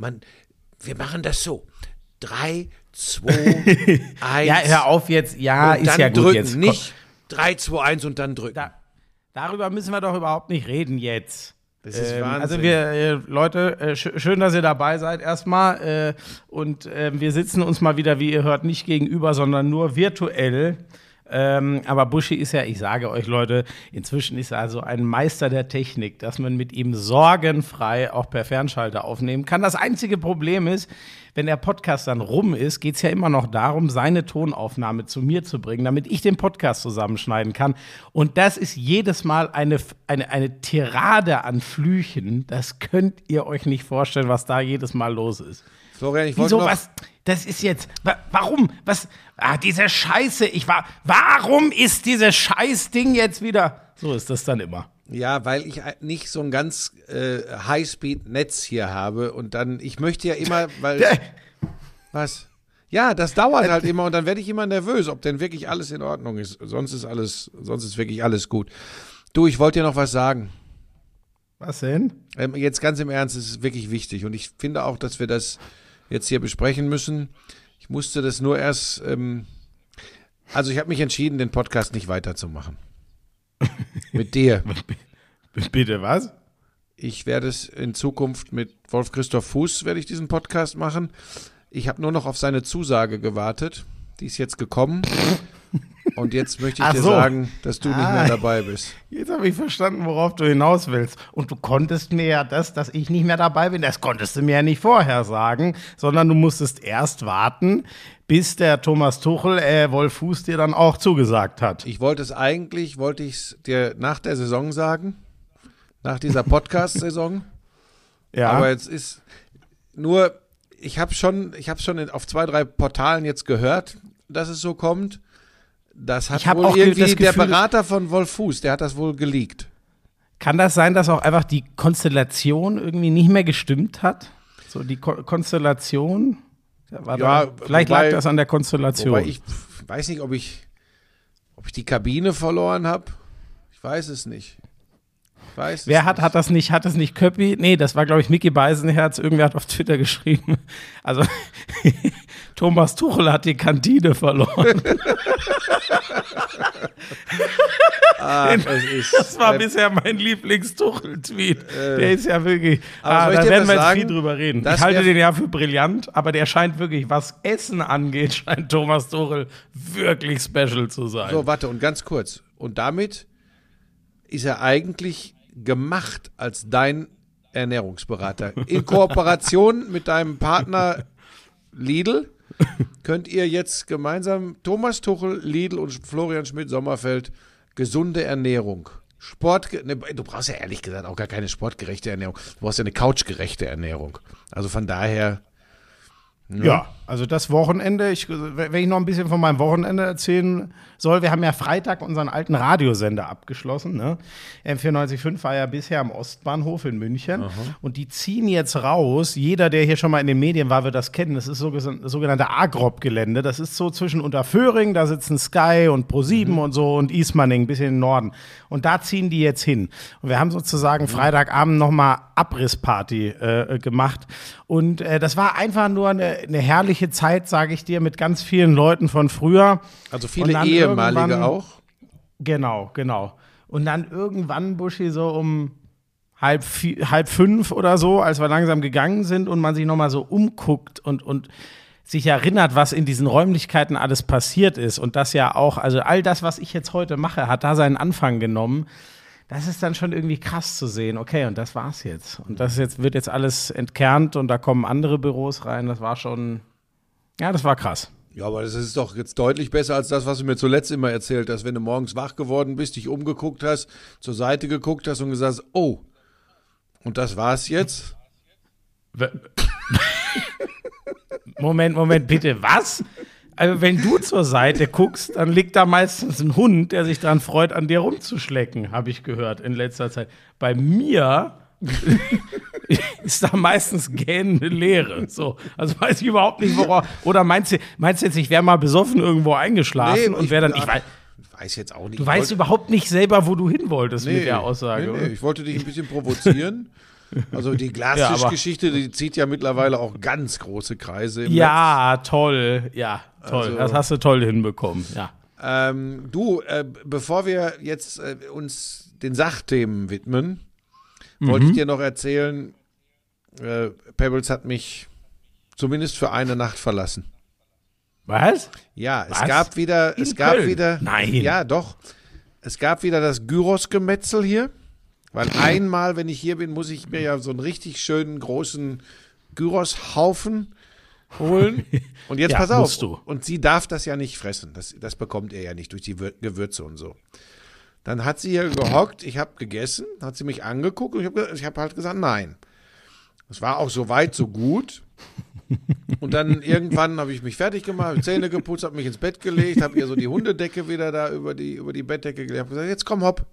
man, wir machen das so. Drei, zwei, eins. Ja, hör auf jetzt. Ja, ist dann ja gut drücken. jetzt. Nicht drei, zwei, eins und dann drücken. Da, darüber müssen wir doch überhaupt nicht reden jetzt. Das ist Ähm, Wahnsinn. Also wir, äh, Leute, äh, sch schön, dass ihr dabei seid erstmal. Äh, und äh, wir sitzen uns mal wieder, wie ihr hört, nicht gegenüber, sondern nur virtuell. Ähm, aber Buschi ist ja, ich sage euch Leute, inzwischen ist er also ein Meister der Technik, dass man mit ihm sorgenfrei auch per Fernschalter aufnehmen kann. Das einzige Problem ist, wenn der Podcast dann rum ist, geht es ja immer noch darum, seine Tonaufnahme zu mir zu bringen, damit ich den Podcast zusammenschneiden kann. Und das ist jedes Mal eine, eine, eine Tirade an Flüchen. Das könnt ihr euch nicht vorstellen, was da jedes Mal los ist. Florian, ich wollte Wieso, noch, was? Das ist jetzt, wa warum? Was? Ah, diese Scheiße, ich war, warum ist dieses Scheißding jetzt wieder? So ist das dann immer. Ja, weil ich nicht so ein ganz äh, Highspeed-Netz hier habe und dann, ich möchte ja immer, weil. was? Ja, das dauert halt immer und dann werde ich immer nervös, ob denn wirklich alles in Ordnung ist. Sonst ist alles, sonst ist wirklich alles gut. Du, ich wollte dir noch was sagen. Was denn? Ähm, jetzt ganz im Ernst, es ist wirklich wichtig und ich finde auch, dass wir das jetzt hier besprechen müssen. Ich musste das nur erst, ähm, also ich habe mich entschieden, den Podcast nicht weiterzumachen. Mit dir. Bitte was? Ich werde es in Zukunft mit Wolf Christoph Fuß werde ich diesen Podcast machen. Ich habe nur noch auf seine Zusage gewartet. Die ist jetzt gekommen. Und jetzt möchte ich Ach dir so. sagen, dass du nicht Ah. mehr dabei bist. Jetzt habe ich verstanden, worauf du hinaus willst. Und du konntest mir ja das, dass ich nicht mehr dabei bin, das konntest du mir ja nicht vorher sagen, sondern du musstest erst warten, bis der Thomas Tuchel, äh, Wolf Fuß dir dann auch zugesagt hat. Ich wollte es eigentlich, wollte ich es dir nach der Saison sagen. Nach dieser Podcast-Saison. Ja. Aber jetzt ist nur, ich habe schon, ich habe schon auf zwei, drei Portalen jetzt gehört, dass es so kommt. Das hat wohl auch ge- irgendwie das der Gefühl- Berater von Wolf Fuß, der hat das wohl geleakt. Kann das sein, dass auch einfach die Konstellation irgendwie nicht mehr gestimmt hat? So die Ko Konstellation? Ja, da, vielleicht wobei- lag das an der Konstellation. Wobei ich weiß nicht, ob ich, ob ich die Kabine verloren habe. Ich weiß es nicht. Weiß Wer hat, nicht. hat das nicht, hat das nicht Köppi? Nee, das war, glaube ich, Mickey Beisenherz. Irgendwer hat auf Twitter geschrieben. Also, Thomas Tuchel hat die Kantine verloren. Ah, ist, Das war äh, bisher mein Lieblings-Tuchel-Tweet. der ist ja wirklich. aber Ah, da werden wir jetzt sagen? viel drüber reden. Ich halte den ja für brillant, aber der scheint wirklich, was Essen angeht, scheint Thomas Tuchel wirklich special zu sein. So, warte, und ganz kurz. Und damit ist er eigentlich gemacht als dein Ernährungsberater. In Kooperation mit deinem Partner Lidl könnt ihr jetzt gemeinsam Thomas Tuchel, Lidl und Florian Schmidt-Sommerfeld gesunde Ernährung. Sport, ne, du brauchst ja ehrlich gesagt auch gar keine sportgerechte Ernährung. Du brauchst ja eine couchgerechte Ernährung. Also von daher, Ja, also das Wochenende, ich, wenn ich noch ein bisschen von meinem Wochenende erzählen soll, wir haben ja Freitag unseren alten Radiosender abgeschlossen. Ne? M945 war ja bisher am Ostbahnhof in München und die ziehen jetzt raus. Jeder, der hier schon mal in den Medien war, wird das kennen. Das ist so, das sogenannte Agrop-Gelände. Das ist so zwischen Unterföhring, da sitzen Sky und Pro7 und so und Ismaning, ein bisschen den Norden. Und da ziehen die jetzt hin. Und wir haben sozusagen Freitagabend nochmal Abrissparty äh, gemacht. Und äh, das war einfach nur eine, eine herrliche Zeit, sage ich dir, mit ganz vielen Leuten von früher. also viele ehemalige auch. Genau, genau. Und dann irgendwann, Buschi, so um halb, vi- halb fünf oder so, als wir langsam gegangen sind und man sich nochmal so umguckt und, und sich erinnert, was in diesen Räumlichkeiten alles passiert ist und das ja auch, also all das, was ich jetzt heute mache, hat da seinen Anfang genommen. Das ist dann schon irgendwie krass zu sehen. Okay, und das war's jetzt. Und das jetzt, wird jetzt alles entkernt und da kommen andere Büros rein. Das war schon, ja, das war krass. Ja, aber das ist doch jetzt deutlich besser als das, was du mir zuletzt immer erzählt hast, wenn du morgens wach geworden bist, dich umgeguckt hast, zur Seite geguckt hast und gesagt hast, oh, und das war's jetzt? Moment, Moment, bitte, was? Also, wenn du zur Seite guckst, dann liegt da meistens ein Hund, der sich daran freut, an dir rumzuschlecken, habe ich gehört in letzter Zeit. Bei mir ist da meistens gähnende Leere. So, also weiß ich überhaupt nicht, worauf. Oder meinst du, meinst du jetzt, ich wäre mal besoffen irgendwo eingeschlafen und wäre dann. Ich weiß, weiß jetzt auch nicht. du weißt wollte- überhaupt nicht selber, wo du hin wolltest nee, mit der Aussage. Nee, nee, ich wollte dich ein bisschen provozieren. Also die Glastischgeschichte, die zieht ja mittlerweile auch ganz große Kreise. Im Ja, toll. Ja, toll. Also- das hast du toll hinbekommen. Ja. Ähm, du, äh, bevor wir jetzt äh, uns den Sachthemen widmen, wollte ich dir noch erzählen, äh, Pebbles hat mich zumindest für eine Nacht verlassen. Was? Ja, es Was? gab wieder, In es gab Köln? wieder, Nein. ja doch, es gab wieder das Gyros-Gemetzel hier, weil einmal, wenn ich hier bin, muss ich mir ja so einen richtig schönen großen Gyros-Haufen holen. Und jetzt Ja, pass auf, und sie darf das ja nicht fressen, das, das bekommt er ja nicht durch die Wür- Gewürze und so. Dann hat sie hier gehockt, ich habe gegessen, hat sie mich angeguckt und ich habe hab halt gesagt, nein. Es war auch so weit, so gut. Und dann irgendwann habe ich mich fertig gemacht, Zähne geputzt, habe mich ins Bett gelegt, habe ihr so die Hundedecke wieder da über die, über die Bettdecke gelegt, habe gesagt, jetzt komm, hopp.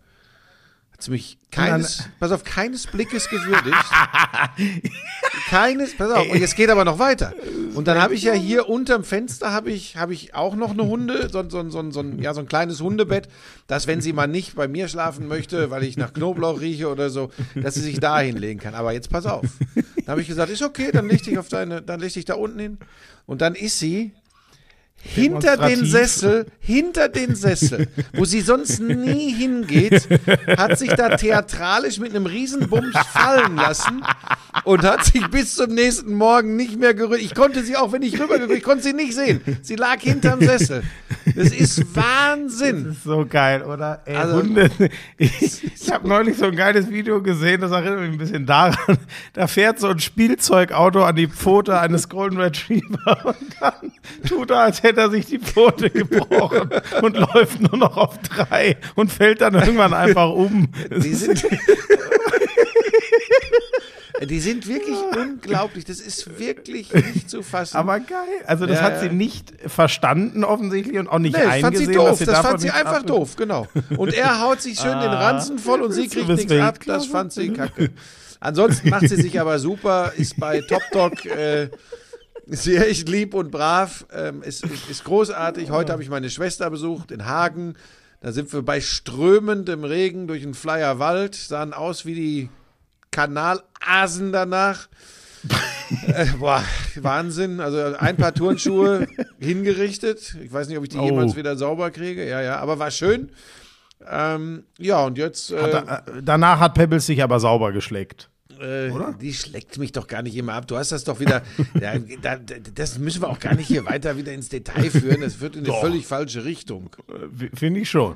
Hat mich keines, pass auf, keines Blickes gewürdigt. keines, pass auf, und jetzt geht aber noch weiter. Und dann habe ich ja hier unterm Fenster habe ich, habe ich auch noch eine Hunde, so, so, so, so, ein, ja, so ein kleines Hundebett, dass wenn sie mal nicht bei mir schlafen möchte, weil ich nach Knoblauch rieche oder so, dass sie sich da hinlegen kann. Aber jetzt pass auf. Dann habe ich gesagt, ist okay, dann leg dich auf deine, dann leg dich da unten hin. Und dann ist sie hinter den. Sessel, hinter den Sessel, wo sie sonst nie hingeht, hat sich da theatralisch mit einem Riesenbums fallen lassen und hat sich bis zum nächsten Morgen nicht mehr gerührt. Ich konnte sie auch, wenn ich rübergeguckt, ich konnte sie nicht sehen. Sie lag hinterm Sessel. Das ist Wahnsinn. So geil, oder? Ey, Also- Hunde. Ich, ich habe neulich so ein geiles Video gesehen, das erinnert mich ein bisschen daran. Da fährt so ein Spielzeugauto an die Pfote eines Golden Retriever und dann tut er, als hätte er sich die Pfote gebrochen und läuft nur noch auf drei und fällt dann irgendwann einfach um. Die sind, die sind wirklich unglaublich. Das ist wirklich nicht zu fassen. Aber geil. Also das Ja, hat sie nicht verstanden offensichtlich und auch nicht Nee, das fand sie eingesehen. doof. Das fand sie einfach ab- doof, genau. Und er haut sich schön den Ranzen voll und sie kriegt nichts ab. Das fand sie kacke. Ansonsten macht sie sich aber super, ist bei Top Dog äh, sehr echt lieb und brav, ähm, ist, ist, ist großartig. Heute habe ich meine Schwester besucht in Hagen. Da sind wir bei strömendem Regen durch den Flyer Wald, sahen aus wie die Kanalasen danach. äh, boah, Wahnsinn. Also ein paar Turnschuhe hingerichtet. Ich weiß nicht, ob ich die Oh. jemals wieder sauber kriege. Ja, ja, aber war schön. Ähm, ja, und jetzt. Äh, Da, äh, danach hat Pebbles sich aber sauber geschleckt. äh, die schlägt mich doch gar nicht immer ab. Du hast das doch wieder. ja, da, da, das müssen wir auch gar nicht hier weiter wieder ins Detail führen. Das führt in eine Doch. völlig falsche Richtung. Äh, Finde ich schon.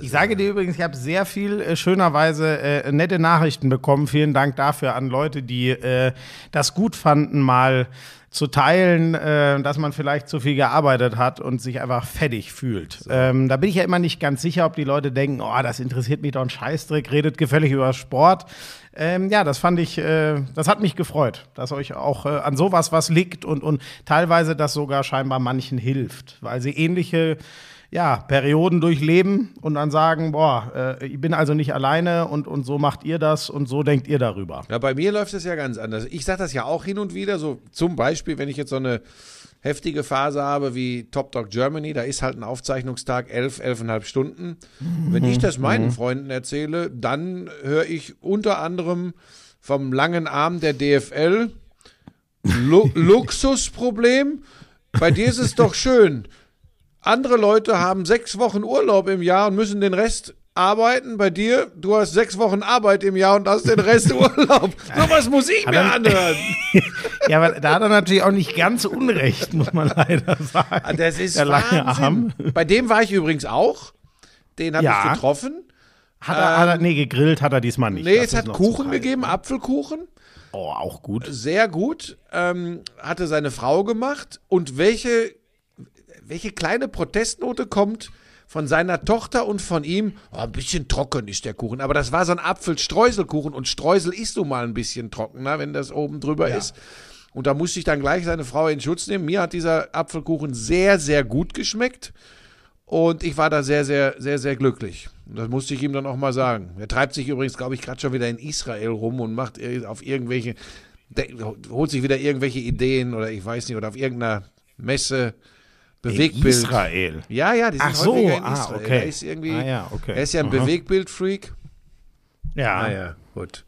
Ich sage dir übrigens, ich habe sehr viel äh, schönerweise äh, nette Nachrichten bekommen. Vielen Dank dafür an Leute, die äh, das gut fanden, mal zu teilen, äh, dass man vielleicht zu viel gearbeitet hat und sich einfach fettig fühlt. Ähm, da bin ich ja immer nicht ganz sicher, ob die Leute denken, oh, das interessiert mich doch ein Scheißdreck, redet gefällig über Sport. Ähm, ja, das fand ich, äh, das hat mich gefreut, dass euch auch äh, an sowas was liegt und, und teilweise das sogar scheinbar manchen hilft, weil sie ähnliche ja, Perioden durchleben und dann sagen, boah, äh, ich bin also nicht alleine und, und so macht ihr das und so denkt ihr darüber. Ja, bei mir läuft es ja ganz anders. Ich sage das ja auch hin und wieder, so zum Beispiel, wenn ich jetzt so eine heftige Phase habe wie Top Dog Germany, da ist halt ein Aufzeichnungstag elf, elfeinhalb Stunden. Wenn ich das meinen Freunden erzähle, dann höre ich unter anderem vom langen Arm der DFL Lu Luxusproblem. Bei dir ist es doch schön. Andere Leute haben sechs Wochen Urlaub im Jahr und müssen den Rest arbeiten. Bei dir, du hast sechs Wochen Arbeit im Jahr und hast den Rest Urlaub. Sowas muss ich mir anhören. Ja, aber da hat er natürlich auch nicht ganz unrecht, muss man leider sagen. Ah, Das ist Der lange Wahnsinn. Arm. Bei dem war ich übrigens auch. Den habe Ja. ich getroffen. Hat er, hat er, nee, gegrillt hat er diesmal nicht. Nee, Das es hat Kuchen gegeben, Apfelkuchen. Oh, auch gut. Sehr gut. Ähm, hatte seine Frau gemacht. Und welche, welche kleine Protestnote kommt von seiner Tochter und von ihm? Oh, ein bisschen trocken ist der Kuchen. Aber das war so ein Apfelstreuselkuchen. Und Streusel ist so mal ein bisschen trockener, wenn das oben drüber ist. Und da musste ich dann gleich seine Frau in Schutz nehmen. Mir hat dieser Apfelkuchen sehr, sehr gut geschmeckt. Und ich war da sehr, sehr, sehr, sehr glücklich. Und das musste ich ihm dann auch mal sagen. Er treibt sich übrigens, glaube ich, gerade schon wieder in Israel rum und macht auf irgendwelche, holt sich wieder irgendwelche Ideen oder ich weiß nicht, oder auf irgendeiner Messe Bewegtbild. Israel. Ja, ja, die sind Ach so, häufiger in ah, Israel. okay. Er ist irgendwie, Ah, ja, okay. er ist ja ein Aha. Bewegtbild-Freak. Ja. Ah ja, gut.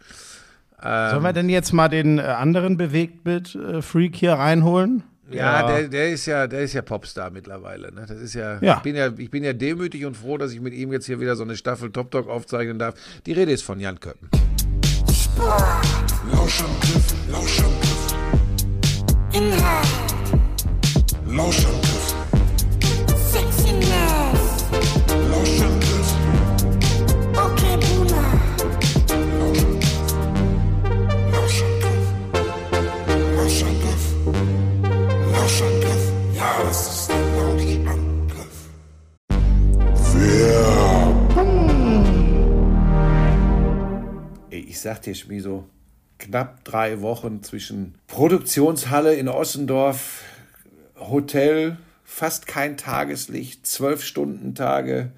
Ähm, Sollen wir denn jetzt mal den äh, anderen Bewegtbild-Freak hier reinholen? Ja, ja, Der, der ist ja, der ist ja Popstar mittlerweile. Ne? Das ist ja, ja. Ich bin ja, ich bin ja demütig und froh, dass ich mit ihm jetzt hier wieder so eine Staffel Top Talk aufzeichnen darf. Die Rede ist von Jan Köppen. Lauschangriff, Lauschangriff. Inhalt. Lauschangriff. Der Lauschangriff. Ich dir, Schmieso, knapp drei Wochen zwischen Produktionshalle in Ossendorf, Hotel, fast kein Tageslicht, zwölf Stunden Tage,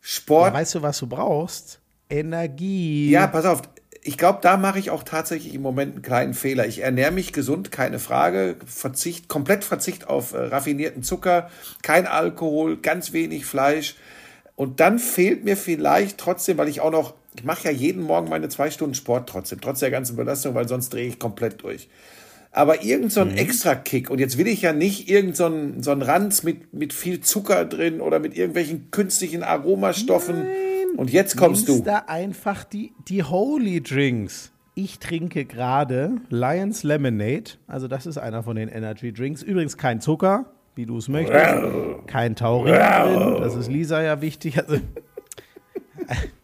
Sport. Ja, weißt du, was du brauchst? Energie. Ja, pass auf. Ich glaube, da mache ich auch tatsächlich im Moment einen kleinen Fehler. Ich ernähre mich gesund, keine Frage. Verzicht, komplett Verzicht auf äh, raffinierten Zucker, kein Alkohol, ganz wenig Fleisch. Und dann fehlt mir vielleicht trotzdem, weil ich auch noch, ich mache ja jeden Morgen meine zwei Stunden Sport trotzdem, trotz der ganzen Belastung, weil sonst drehe ich komplett durch aber irgend so ein mhm. Extra-Kick. Und jetzt will ich ja nicht irgend so ein, so ein Ranz mit, mit viel Zucker drin oder mit irgendwelchen künstlichen Aromastoffen. Nein. Und jetzt kommst Nimmst du. da einfach die, die Holy Drinks. Ich trinke gerade Lions Lemonade. Also, das ist einer von den Energy Drinks. Übrigens kein Zucker, wie du es möchtest. Kein Taurin drin. Das ist Lisa ja wichtig. Also,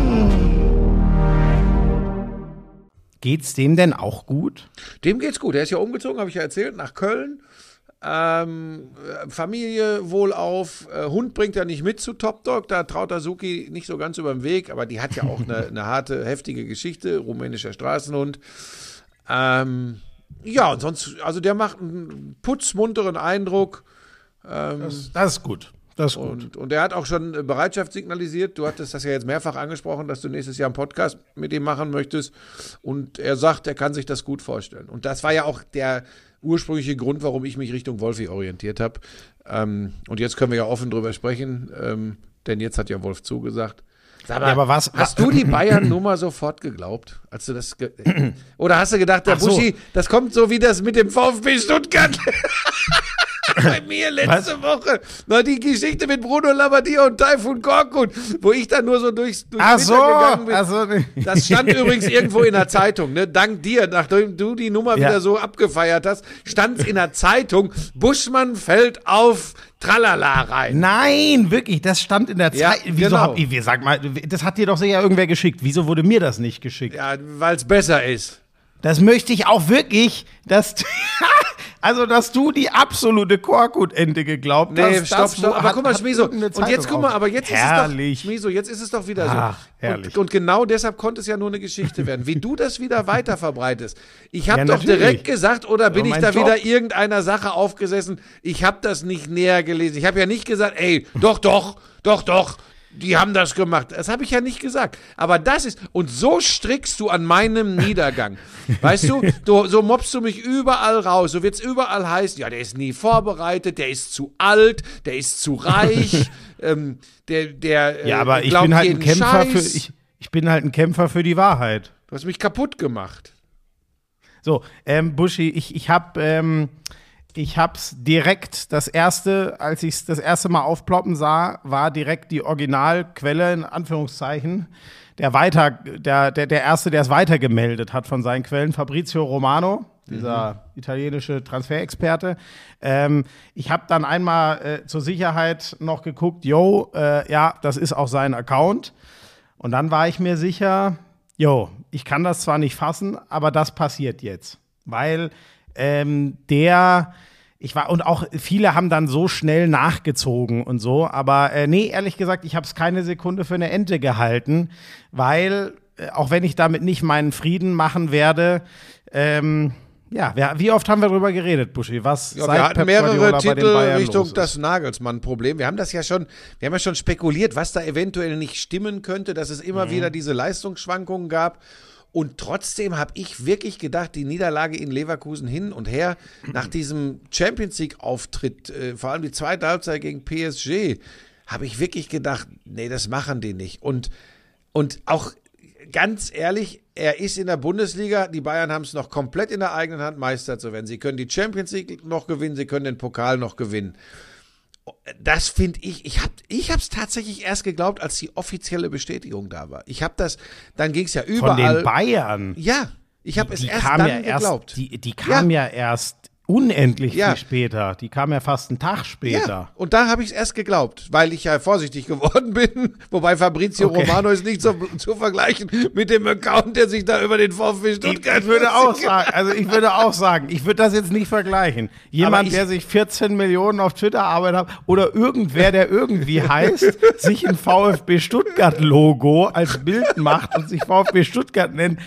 Geht's dem denn auch gut? Dem geht's gut. Er ist ja umgezogen, habe ich ja erzählt, nach Köln. Ähm, Familie wohlauf. Äh, Hund bringt er nicht mit zu Top Dog. Da traut Azuki nicht so ganz über den Weg, aber die hat ja auch eine, eine harte, heftige Geschichte. Rumänischer Straßenhund. Ähm, ja, und sonst, also der macht einen putzmunteren Eindruck. Ähm, das, das, ist gut. Das ist gut. Und, und er hat auch schon Bereitschaft signalisiert. Du hattest das ja jetzt mehrfach angesprochen, dass du nächstes Jahr einen Podcast mit ihm machen möchtest. Und er sagt, er kann sich das gut vorstellen. Und das war ja auch der ursprüngliche Grund, warum ich mich Richtung Wolfi orientiert habe. Ähm, und jetzt können wir ja offen drüber sprechen, ähm, denn jetzt hat ja Wolf zugesagt. Mal, ja, aber was, hast du die Bayern nur mal sofort geglaubt, als du das oder hast du gedacht, der Buschi, das kommt so wie das mit dem VfB Stuttgart? bei mir letzte Was? Woche. Na, die Geschichte mit Bruno Labbadia und Taifun Korkut, wo ich dann nur so durchs, durchs Ach so, gegangen bin. Ach so. Das stand übrigens irgendwo in der Zeitung, ne? Dank dir, nachdem du die Nummer ja. wieder so abgefeiert hast, stand es in der Zeitung, Buschmann fällt auf Tralala rein. Nein, wirklich, das stand in der Zeitung. Ja, Wieso genau. hab ich, sag mal, das hat dir doch sicher irgendwer geschickt. Wieso wurde mir das nicht geschickt? Ja, weil es besser ist. Das möchte ich auch wirklich, dass Also, dass du die absolute Korkut-Ente geglaubt Nee, hast. stopp, das stopp. Aber hat- guck mal, Schmieso. Und jetzt guck mal, aber jetzt Herrlich. ist es doch, Schmieso, jetzt ist es doch wieder Ach, so. herrlich. Und, und genau deshalb konnte es ja nur eine Geschichte werden. Wie du das wieder weiter verbreitest. Ich habe Ja, doch natürlich. direkt gesagt, oder bin ich da Job. wieder irgendeiner Sache aufgesessen? Ich habe das nicht näher gelesen. Ich habe ja nicht gesagt, ey, doch, doch, doch, doch. Die haben das gemacht. Das habe ich ja nicht gesagt. Aber das ist, und so strickst du an meinem Niedergang. Weißt du, du so mobst du mich überall raus. So wird's überall heißen, ja, der ist nie vorbereitet, der ist zu alt, der ist zu reich, ähm, der, der, Ja, äh, aber ich glaubt bin halt ein Kämpfer für. Scheiß. Ich, ich bin halt ein Kämpfer für die Wahrheit. Du hast mich kaputt gemacht. So, ähm, Buschi, ich, ich hab, ähm, ich hab's direkt, das erste, als ich es das erste Mal aufploppen sah, war direkt die Originalquelle, in Anführungszeichen, der weiter, der, der, der erste, der es weitergemeldet hat von seinen Quellen, Fabrizio Romano, dieser italienische Transferexperte. Ähm, ich habe dann einmal äh, zur Sicherheit noch geguckt, yo, äh, ja, das ist auch sein Account. Und dann war ich mir sicher, jo, ich kann das zwar nicht fassen, aber das passiert jetzt. Weil ähm, der, ich war, und auch viele haben dann so schnell nachgezogen und so, aber äh, nee, ehrlich gesagt, ich habe es keine Sekunde für eine Ente gehalten, weil, äh, auch wenn ich damit nicht meinen Frieden machen werde, ähm, ja, wer, wie oft haben wir darüber geredet, Buschi? Was Ja, wir hatten Pep mehrere Guardiola Titel Richtung das Nagelsmann-Problem. Wir haben das ja schon, wir haben ja schon spekuliert, was da eventuell nicht stimmen könnte, dass es immer Mhm. wieder diese Leistungsschwankungen gab. Und trotzdem habe ich wirklich gedacht, die Niederlage in Leverkusen hin und her nach diesem Champions League-Auftritt, äh, vor allem die zweite Halbzeit gegen PSG, habe ich wirklich gedacht, nee, das machen die nicht. Und, und auch ganz ehrlich, er ist in der Bundesliga, die Bayern haben es noch komplett in der eigenen Hand, Meister zu werden. Sie können die Champions League noch gewinnen, sie können den Pokal noch gewinnen. Das finde ich, ich habe ich es tatsächlich erst geglaubt, als die offizielle Bestätigung da war. Ich habe das, dann ging es ja Von überall. den Bayern. Ja, ich habe es erst dann ja erst, geglaubt. Die, die kam ja. erst unendlich Ja. viel später. Die kam ja fast einen Tag später. Ja, und da habe ich es erst geglaubt, weil ich ja vorsichtig geworden bin. Wobei Fabrizio Okay. Romano ist nicht zu, zu vergleichen mit dem Account, der sich da über den VfB Ich, Stuttgart ich würde auch sagen, also ich würde auch sagen, ich würde das jetzt nicht vergleichen. Jemand, ich- der sich 14 Millionen auf Twitter arbeitet hat oder irgendwer, der irgendwie heißt, sich ein VfB Stuttgart Logo als Bild macht und sich VfB Stuttgart nennt,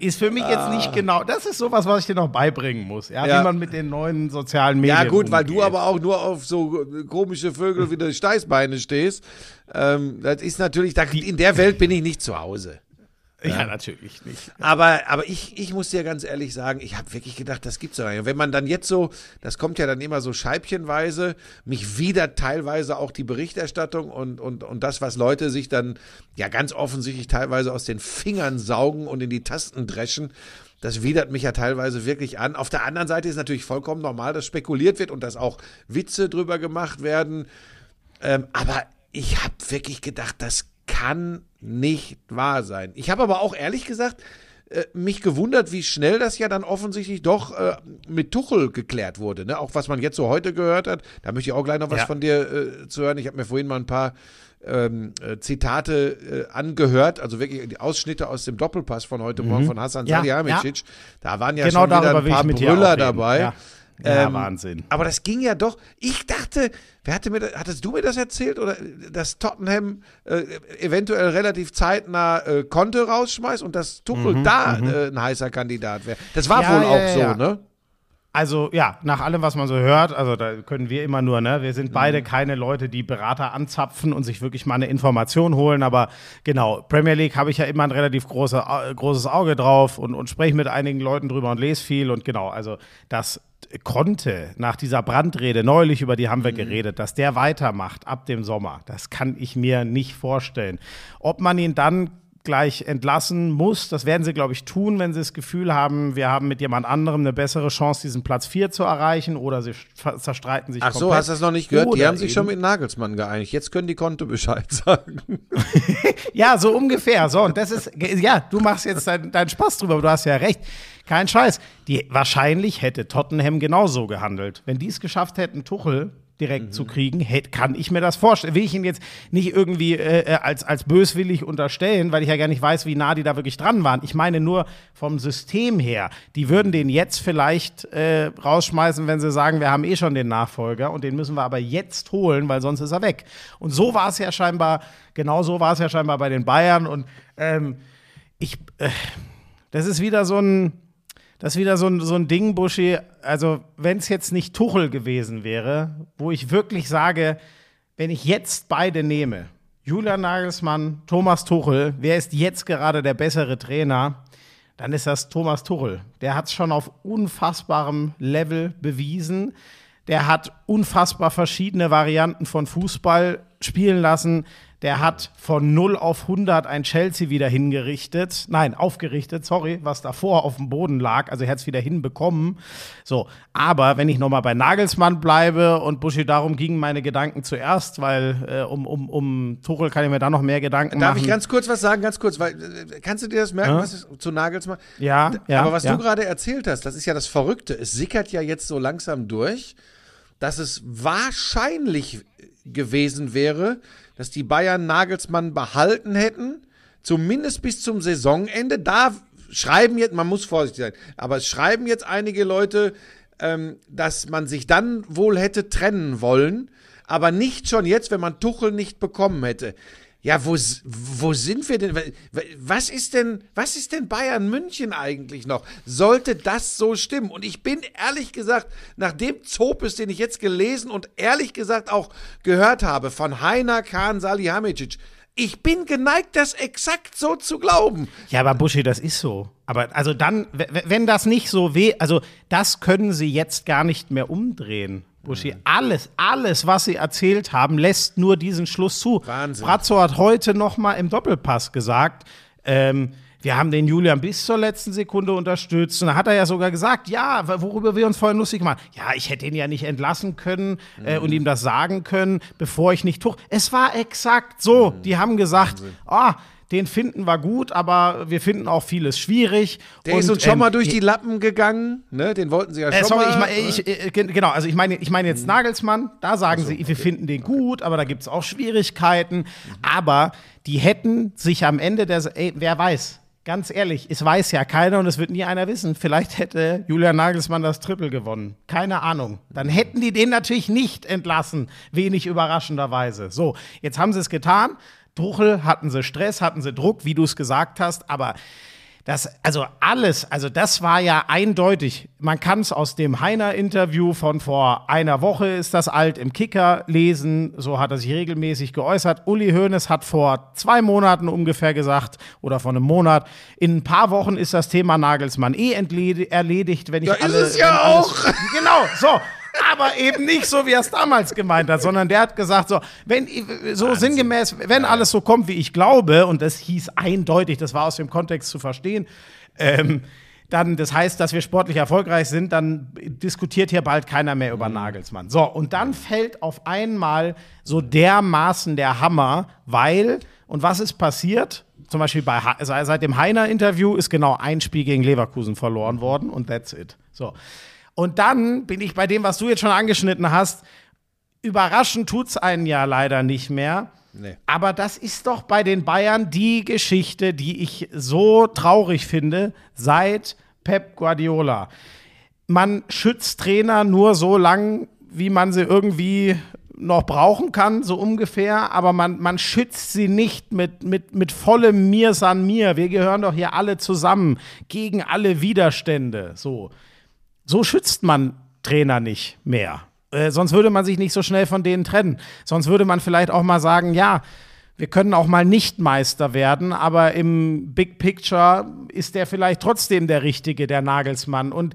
ist für mich jetzt nicht genau. Das ist sowas, was ich dir noch beibringen muss, ja, Ah. Ja. wie man mit den neuen sozialen Medien Ja, gut, weil du umgeht. aber auch nur auf so komische Vögel wie die Steißbeine stehst. Ähm, das ist natürlich, da, in der Welt bin ich nicht zu Hause. Ja, natürlich nicht. Aber, aber ich, ich muss dir ganz ehrlich sagen, ich habe wirklich gedacht, das gibt's doch nicht. Und wenn man dann jetzt so, das kommt ja dann immer so scheibchenweise, mich wieder teilweise auch die Berichterstattung und, und, und das, was Leute sich dann ja ganz offensichtlich teilweise aus den Fingern saugen und in die Tasten dreschen, das widert mich ja teilweise wirklich an. Auf der anderen Seite ist natürlich vollkommen normal, dass spekuliert wird und dass auch Witze drüber gemacht werden. Ähm, aber ich habe wirklich gedacht, das kann nicht wahr sein. Ich habe aber auch ehrlich gesagt äh, mich gewundert, wie schnell das ja dann offensichtlich doch äh, mit Tuchel geklärt wurde. Ne? Auch was man jetzt so heute gehört hat. Da möchte ich auch gleich noch was Ja. von dir äh, zu hören. Ich habe mir vorhin mal ein paar ähm, äh, Zitate äh, angehört, also wirklich die Ausschnitte aus dem Doppelpass von heute Morgen von Hassan Mhm. Ja, Salihamidzic. Da waren ja Genau schon wieder ein paar Brüller dabei. Ja. Ja, Ähm, Wahnsinn. Aber das ging ja doch. Ich dachte, wer hatte mir das, hattest du mir das erzählt oder dass Tottenham äh, eventuell relativ zeitnah äh, Conte rausschmeißt und dass Tuchel da äh, ein heißer Kandidat wäre. Das war Mhm, Ja, wohl auch ja, so, ne? Also ja, nach allem, was man so hört, also da können wir immer nur, ne, wir sind beide Mhm. keine Leute, die Berater anzapfen und sich wirklich mal eine Information holen, aber genau, Premier League habe ich ja immer ein relativ große, äh, großes Auge drauf und, und spreche mit einigen Leuten drüber und lese viel und genau, also das konnte nach dieser Brandrede neulich, über die Mhm. haben wir geredet, dass der weitermacht ab dem Sommer, das kann ich mir nicht vorstellen. Ob man ihn dann gleich entlassen muss. Das werden sie, glaube ich, tun, wenn sie das Gefühl haben, wir haben mit jemand anderem eine bessere Chance, diesen Platz 4 zu erreichen oder sie zerstreiten sich Ach so, komplett. hast du das noch nicht gehört? Die Oder haben sich schon mit Nagelsmann geeinigt. Jetzt können die Konto Bescheid sagen. Ja, so ungefähr. So, und das ist, ja, du machst jetzt deinen dein Spaß drüber, aber du hast ja recht. Kein Scheiß. Die, wahrscheinlich hätte Tottenham genauso gehandelt. Wenn die es geschafft hätten, Tuchel direkt mhm. zu kriegen, hätte, kann ich mir das vorstellen. Will ich ihn jetzt nicht irgendwie äh, äh, als, als böswillig unterstellen, weil ich ja gar nicht weiß, wie nah die da wirklich dran waren. Ich meine nur vom System her. Die würden den jetzt vielleicht äh, rausschmeißen, wenn sie sagen, wir haben eh schon den Nachfolger und den müssen wir aber jetzt holen, weil sonst ist er weg. Und so war es ja scheinbar, genau so war es ja scheinbar bei den Bayern und ähm, ich, äh, das ist wieder so ein, das ist wieder so ein, so ein Ding, Buschi. Also, wenn es jetzt nicht Tuchel gewesen wäre, wo ich wirklich sage, wenn ich jetzt beide nehme, Julian Nagelsmann, Thomas Tuchel, wer ist jetzt gerade der bessere Trainer? Dann ist das Thomas Tuchel. Der hat es schon auf unfassbarem Level bewiesen. Der hat unfassbar verschiedene Varianten von Fußball spielen lassen. Der hat von 0 auf 100 ein Chelsea wieder hingerichtet. Nein, aufgerichtet, sorry, was davor auf dem Boden lag. Also er hat es wieder hinbekommen. So, aber wenn ich nochmal bei Nagelsmann bleibe und Buschi, darum gingen meine Gedanken zuerst, weil äh, um, um, um Tuchel kann ich mir da noch mehr Gedanken Darf machen. Darf ich ganz kurz was sagen, ganz kurz, weil äh, kannst du dir das merken, ja? was ist zu Nagelsmann? Ja, ja. Aber was ja. du gerade erzählt hast, das ist ja das Verrückte. Es sickert ja jetzt so langsam durch, dass es wahrscheinlich gewesen wäre, dass die Bayern Nagelsmann behalten hätten, zumindest bis zum Saisonende. Da schreiben jetzt, man muss vorsichtig sein, aber es schreiben jetzt einige Leute, ähm, dass man sich dann wohl hätte trennen wollen, aber nicht schon jetzt, wenn man Tuchel nicht bekommen hätte. Ja, wo, wo sind wir denn? Was ist denn, was ist denn Bayern München eigentlich noch? Sollte das so stimmen? Und ich bin ehrlich gesagt, nach dem Zopes, den ich jetzt gelesen und ehrlich gesagt auch gehört habe von Heiner Kahn Salihamidzic, ich bin geneigt, das exakt so zu glauben. Ja, aber Buschi, das ist so. Aber also dann, wenn das nicht so weh, also das können sie jetzt gar nicht mehr umdrehen. Buschi, alles, alles, was sie erzählt haben, lässt nur diesen Schluss zu. Wahnsinn. Brazzo hat heute noch mal im Doppelpass gesagt, ähm, wir haben den Julian bis zur letzten Sekunde unterstützt. Und da hat er ja sogar gesagt, ja, worüber wir uns vorhin lustig gemacht Ja, ich hätte ihn ja nicht entlassen können äh, und ihm das sagen können, bevor ich nicht tuch. Es war exakt so. Mhm. Die haben gesagt, ah, oh, den finden wir gut, aber wir finden auch vieles schwierig. Der und, ist uns schon ähm, mal durch die Lappen gegangen, ne? Den wollten sie ja äh, schon sorry, mal. Ich, ich, äh, genau, also ich meine, ich meine jetzt mhm. Nagelsmann, da sagen so, sie, wir finden den gut, aber da gibt es auch Schwierigkeiten. Mhm. Aber die hätten sich am Ende der, ey, wer weiß, ganz ehrlich, es weiß ja keiner und es wird nie einer wissen. Vielleicht hätte Julian Nagelsmann das Triple gewonnen. Keine Ahnung. Dann hätten die den natürlich nicht entlassen. Wenig überraschenderweise. So, jetzt haben sie es getan. Tuchel hatten sie Stress, hatten sie Druck, wie du es gesagt hast, aber das, also alles, also das war ja eindeutig. Man kann es aus dem Heiner-Interview von vor einer Woche, ist das alt, im Kicker lesen. So hat er sich regelmäßig geäußert. Uli Hoeneß hat vor zwei Monaten ungefähr gesagt, oder vor einem Monat, in ein paar Wochen ist das Thema Nagelsmann eh erledigt, wenn ich ja, alle. Ist es ja auch. Genau, so aber eben nicht so, wie er es damals gemeint hat, sondern der hat gesagt, so, wenn, so Wahnsinn. sinngemäß, wenn alles so kommt, wie ich glaube, und das hieß eindeutig, das war aus dem Kontext zu verstehen, ähm, dann, das heißt, dass wir sportlich erfolgreich sind, dann diskutiert hier bald keiner mehr über mhm. Nagelsmann. So, und dann fällt auf einmal so dermaßen der Hammer, weil, und was ist passiert? Zum Beispiel bei, seit dem Heiner-Interview ist genau ein Spiel gegen Leverkusen verloren worden und that's it. So. Und dann bin ich bei dem, was du jetzt schon angeschnitten hast, überraschend tut es einen ja leider nicht mehr. Nee. Aber das ist doch bei den Bayern die Geschichte, die ich so traurig finde, seit Pep Guardiola. Man schützt Trainer nur so lang, wie man sie irgendwie noch brauchen kann, so ungefähr, aber man, man schützt sie nicht mit, mit, mit vollem Mir san mir. Wir gehören doch hier alle zusammen gegen alle Widerstände. So. So schützt man Trainer nicht mehr. Äh, sonst würde man sich nicht so schnell von denen trennen. Sonst würde man vielleicht auch mal sagen, ja, wir können auch mal nicht Meister werden, aber im Big Picture ist der vielleicht trotzdem der Richtige, der Nagelsmann. Und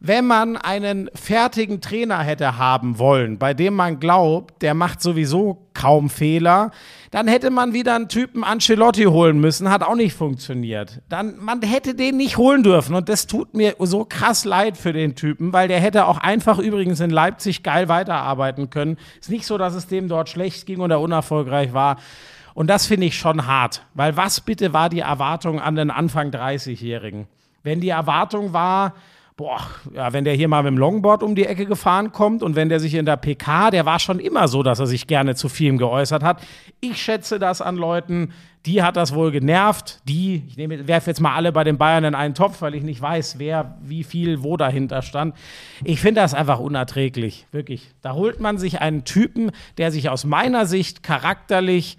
wenn man einen fertigen Trainer hätte haben wollen, bei dem man glaubt, der macht sowieso kaum Fehler, dann hätte man wieder einen Typen Ancelotti holen müssen, hat auch nicht funktioniert. Dann man hätte den nicht holen dürfen und das tut mir so krass leid für den Typen, weil der hätte auch einfach übrigens in Leipzig geil weiterarbeiten können. Ist nicht so, dass es dem dort schlecht ging oder unerfolgreich war. Und das finde ich schon hart, weil was bitte war die Erwartung an den Anfang 30-Jährigen? Wenn die Erwartung war, boah, ja, wenn der hier mal mit dem Longboard um die Ecke gefahren kommt und wenn der sich in der PK, der war schon immer so, dass er sich gerne zu vielem geäußert hat. Ich schätze das an Leuten, die hat das wohl genervt. Die, ich werfe jetzt mal alle bei den Bayern in einen Topf, weil ich nicht weiß, wer, wie viel, wo dahinter stand. Ich finde das einfach unerträglich, wirklich. Da holt man sich einen Typen, der sich aus meiner Sicht charakterlich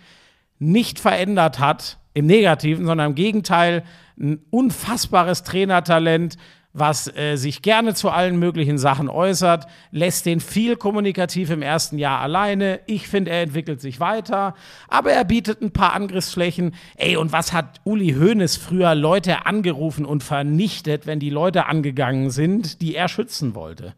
nicht verändert hat, im Negativen, sondern im Gegenteil, ein unfassbares Trainertalent, was äh, sich gerne zu allen möglichen Sachen äußert, lässt den viel kommunikativ im ersten Jahr alleine. Ich finde, er entwickelt sich weiter, aber er bietet ein paar Angriffsflächen. Ey, und was hat Uli Hoeneß früher Leute angerufen und vernichtet, wenn die Leute angegangen sind, die er schützen wollte?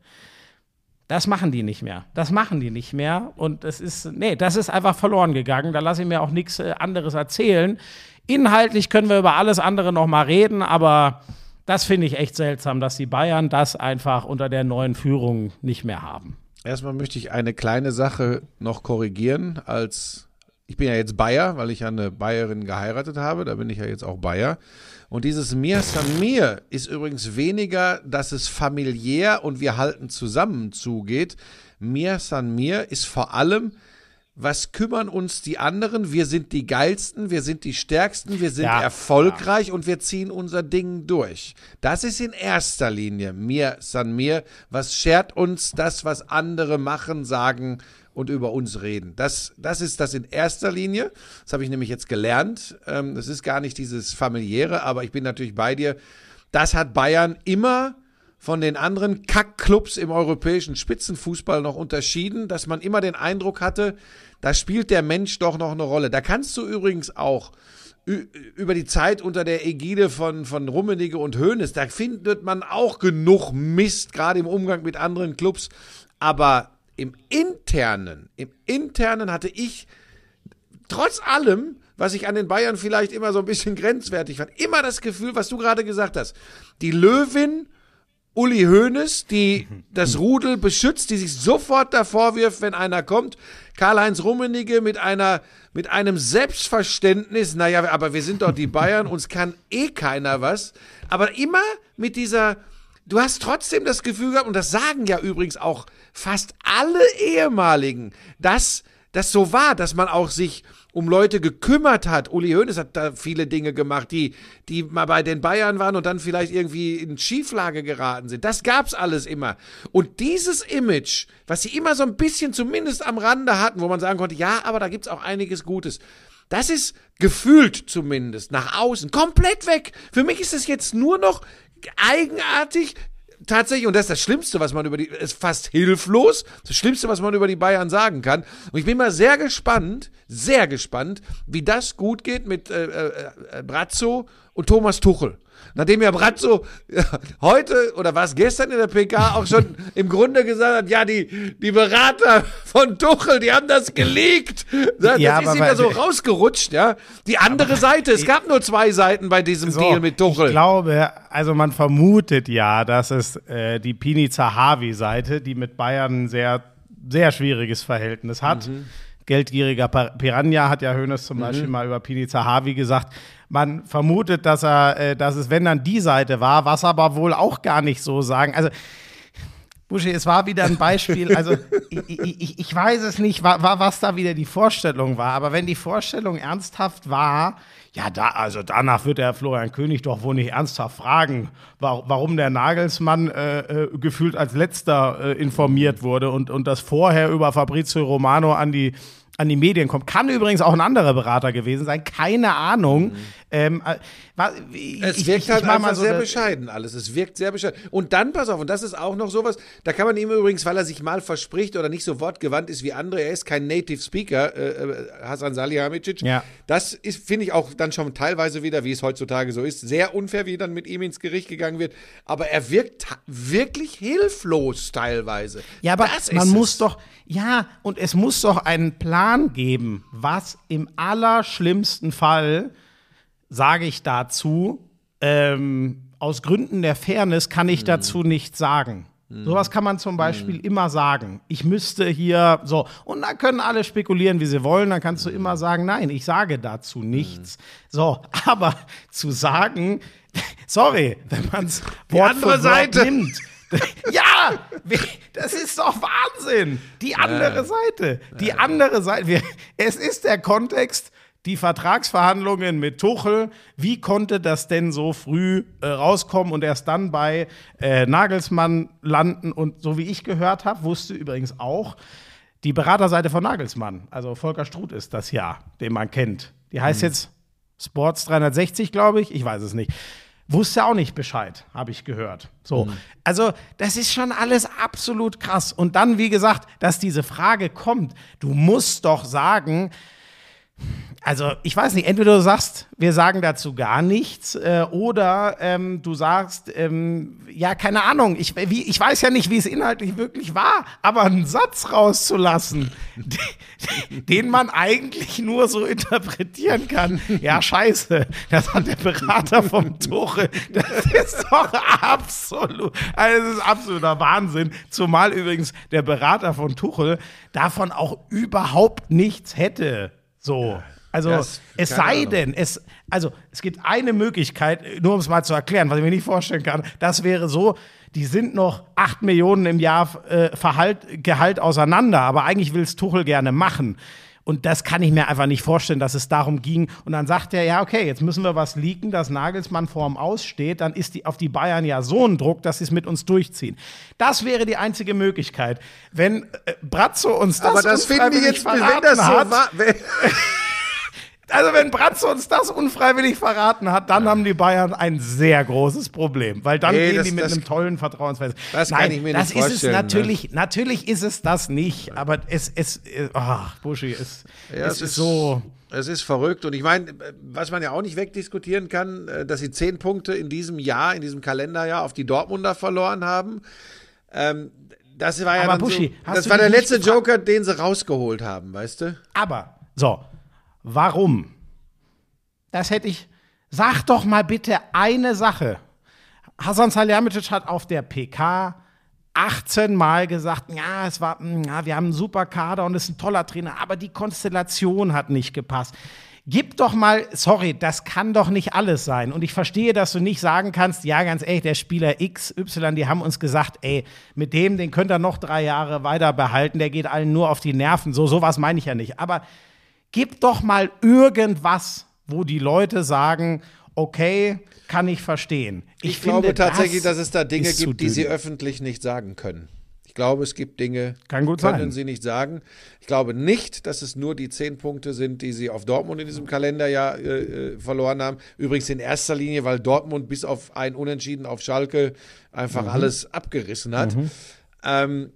Das machen die nicht mehr. Das machen die nicht mehr. Und das ist, nee, das ist einfach verloren gegangen. Da lasse ich mir auch nichts äh, anderes erzählen. Inhaltlich können wir über alles andere noch mal reden, aber das finde ich echt seltsam, dass die Bayern das einfach unter der neuen Führung nicht mehr haben. Erstmal möchte ich eine kleine Sache noch korrigieren. Als ich bin ja jetzt Bayer, weil ich ja eine Bayerin geheiratet habe, da bin ich ja jetzt auch Bayer. Und dieses Mir San Mir ist übrigens weniger, dass es familiär und wir halten zusammen zugeht. Mir San Mir ist vor allem, was kümmern uns die anderen? Wir sind die geilsten, wir sind die stärksten, wir sind ja, erfolgreich ja. und wir ziehen unser Ding durch. Das ist in erster Linie mir, San mir. Was schert uns das, was andere machen, sagen und über uns reden? Das, das ist das in erster Linie. Das habe ich nämlich jetzt gelernt. Ähm, das ist gar nicht dieses familiäre, aber ich bin natürlich bei dir. Das hat Bayern immer von den anderen Kackclubs im europäischen Spitzenfußball noch unterschieden, dass man immer den Eindruck hatte, da spielt der Mensch doch noch eine Rolle. Da kannst du übrigens auch über die Zeit unter der Ägide von, von Rummenigge und Hoeneß, da findet man auch genug Mist, gerade im Umgang mit anderen Clubs. Aber im Internen, im Internen hatte ich trotz allem, was ich an den Bayern vielleicht immer so ein bisschen grenzwertig fand, immer das Gefühl, was du gerade gesagt hast. Die Löwin Uli Hoeneß, die das Rudel beschützt, die sich sofort davor wirft, wenn einer kommt. Karl-Heinz Rummenigge mit einer, mit einem Selbstverständnis, naja, aber wir sind doch die Bayern, uns kann eh keiner was. Aber immer mit dieser, du hast trotzdem das Gefühl gehabt, und das sagen ja übrigens auch fast alle ehemaligen, dass das so war, dass man auch sich um Leute gekümmert hat. Uli Hoeneß hat da viele Dinge gemacht, die, die mal bei den Bayern waren und dann vielleicht irgendwie in Schieflage geraten sind. Das gab's alles immer. Und dieses Image, was sie immer so ein bisschen zumindest am Rande hatten, wo man sagen konnte, ja, aber da gibt's auch einiges Gutes. Das ist gefühlt zumindest nach außen komplett weg. Für mich ist es jetzt nur noch eigenartig, tatsächlich, und das ist das Schlimmste, was man über die, ist fast hilflos, das Schlimmste, was man über die Bayern sagen kann. Und ich bin mal sehr gespannt, sehr gespannt, wie das gut geht mit äh, äh, äh Brazzo und Thomas Tuchel. Nachdem ja Brazzo ja, heute oder was gestern in der PK auch schon im Grunde gesagt hat, ja, die, die Berater von Tuchel, die haben das geleakt. Das, ja, ist ihm ja so rausgerutscht, ja. Die andere Seite, es gab nur zwei Seiten bei diesem so, Deal mit Tuchel. Ich glaube, also man vermutet ja, dass es äh, die Pini Zahavi-Seite, die mit Bayern ein sehr, sehr schwieriges Verhältnis hat. Mhm geldgieriger Piranha, hat ja Hoeneß zum mhm. Beispiel mal über Pini Zahavi gesagt. Man vermutet, dass er, äh, dass es, wenn dann die Seite war, was aber wohl auch gar nicht so sagen. Also, Buschi, es war wieder ein Beispiel, also ich, ich, ich weiß es nicht, war, war, was da wieder die Vorstellung war, aber wenn die Vorstellung ernsthaft war, ja, da, also danach wird der Florian König doch wohl nicht ernsthaft fragen, warum der Nagelsmann äh, äh, gefühlt als letzter äh, informiert wurde und, und das vorher über Fabrizio Romano an die an die Medien kommt. Kann übrigens auch ein anderer Berater gewesen sein, keine Ahnung. Mhm. Ähm, äh, ich, es wirkt ich, halt ich einfach so sehr bescheiden alles. Es wirkt sehr bescheiden. Und dann, pass auf, und das ist auch noch sowas, da kann man ihm übrigens, weil er sich mal verspricht oder nicht so wortgewandt ist wie andere, er ist kein Native Speaker, äh, äh Hasan Salihamidzic. Ja. Das ist, finde ich, auch dann schon teilweise wieder, wie es heutzutage so ist, sehr unfair, wie dann mit ihm ins Gericht gegangen wird. Aber er wirkt wirklich hilflos teilweise. Ja, aber das man muss es. doch, ja, und es muss doch einen Plan geben, was im allerschlimmsten Fall sage ich dazu, ähm, aus Gründen der Fairness kann ich mhm. dazu nichts sagen. Sowas kann man zum Beispiel immer sagen. Ich müsste hier so. Und da können alle spekulieren, wie sie wollen. Dann kannst du immer sagen, nein, ich sage dazu nichts. So, aber zu sagen, sorry, wenn man es Wort andere für Wort Seite. nimmt. ja, das ist doch Wahnsinn. Die andere Seite. Die andere Seite. Wir, es ist der Kontext, die Vertragsverhandlungen mit Tuchel. Wie konnte das denn so früh äh, rauskommen und erst dann bei äh, Nagelsmann landen? Und so wie ich gehört habe, wusste übrigens auch die Beraterseite von Nagelsmann, also Volker Struth ist das ja, den man kennt. Die heißt jetzt Sports 360, glaube ich. Ich weiß es nicht. Wusste auch nicht Bescheid, habe ich gehört. So. Also, das ist schon alles absolut krass. Und dann, wie gesagt, dass diese Frage kommt, du musst doch sagen, also ich weiß nicht, entweder du sagst, wir sagen dazu gar nichts, äh, oder ähm, du sagst, ähm, ja, keine Ahnung, ich, wie, ich weiß ja nicht, wie es inhaltlich wirklich war, aber einen Satz rauszulassen, den, man eigentlich nur so interpretieren kann, ja, scheiße, das hat der Berater vom Tuchel, das ist doch absolut, also das ist absoluter Wahnsinn, zumal übrigens der Berater von Tuchel davon auch überhaupt nichts hätte. So. Also, das- es sei Ahnung. denn, es, also, es gibt eine Möglichkeit, nur um es mal zu erklären, was ich mir nicht vorstellen kann, das wäre so, die sind noch 8 Millionen im Jahr äh, Verhalt, Gehalt auseinander, aber eigentlich will es Tuchel gerne machen. Und das kann ich mir einfach nicht vorstellen, dass es darum ging. Und dann sagt er, ja, okay, jetzt müssen wir was leaken, dass Nagelsmann vorm Aussteht. Dann ist die, auf die Bayern ja so ein Druck, dass sie es mit uns durchziehen. Das wäre die einzige Möglichkeit. Wenn äh, Brazzo uns das Aber das finden wir jetzt, wenn das so hat, war. Also wenn Bratzo uns das unfreiwillig verraten hat, dann haben die Bayern ein sehr großes Problem, weil dann Nee, gehen das- die mit das- einem tollen Vertrauensverhältnis. das kann ich mir das nicht ist vorstellen, ne? Es natürlich, natürlich ist es das nicht, aber es, es, äh, ach, Buschi, es, Ja, es ist so. Es ist verrückt. Und ich meine, was man ja auch nicht wegdiskutieren kann, äh, dass sie zehn Punkte in diesem Jahr, in diesem Kalenderjahr auf die Dortmunder verloren haben. Ähm, das war ja Aber Buschi, so, das war der letzte Joker, den sie rausgeholt haben, weißt du? Aber, so, warum? Das hätte ich. Sag doch mal bitte eine Sache. Hasan Salihamidzic hat auf der PK 18 Mal gesagt, ja, es war, mm, ja, wir haben einen super Kader und es ist ein toller Trainer, aber die Konstellation hat nicht gepasst. Gib doch mal, sorry, das kann doch nicht alles sein. Und ich verstehe, dass du nicht sagen kannst, ja, ganz ehrlich, der Spieler X, Y, die haben uns gesagt, ey, mit dem, den könnt ihr noch drei Jahre weiter behalten, der geht allen nur auf die Nerven. So, sowas meine ich ja nicht. Aber gib doch mal irgendwas, wo die Leute sagen, okay, kann ich verstehen. Ich, glaube tatsächlich, das dass es da Dinge gibt, die sie öffentlich nicht sagen können. Ich glaube, es gibt Dinge, Kann gut können sein. sie nicht sagen. Ich glaube nicht, dass es nur die zehn Punkte sind, die sie auf Dortmund in diesem Kalenderjahr äh, äh, verloren haben. Übrigens in erster Linie, weil Dortmund bis auf ein Unentschieden auf Schalke einfach Mhm. alles abgerissen hat. Ähm,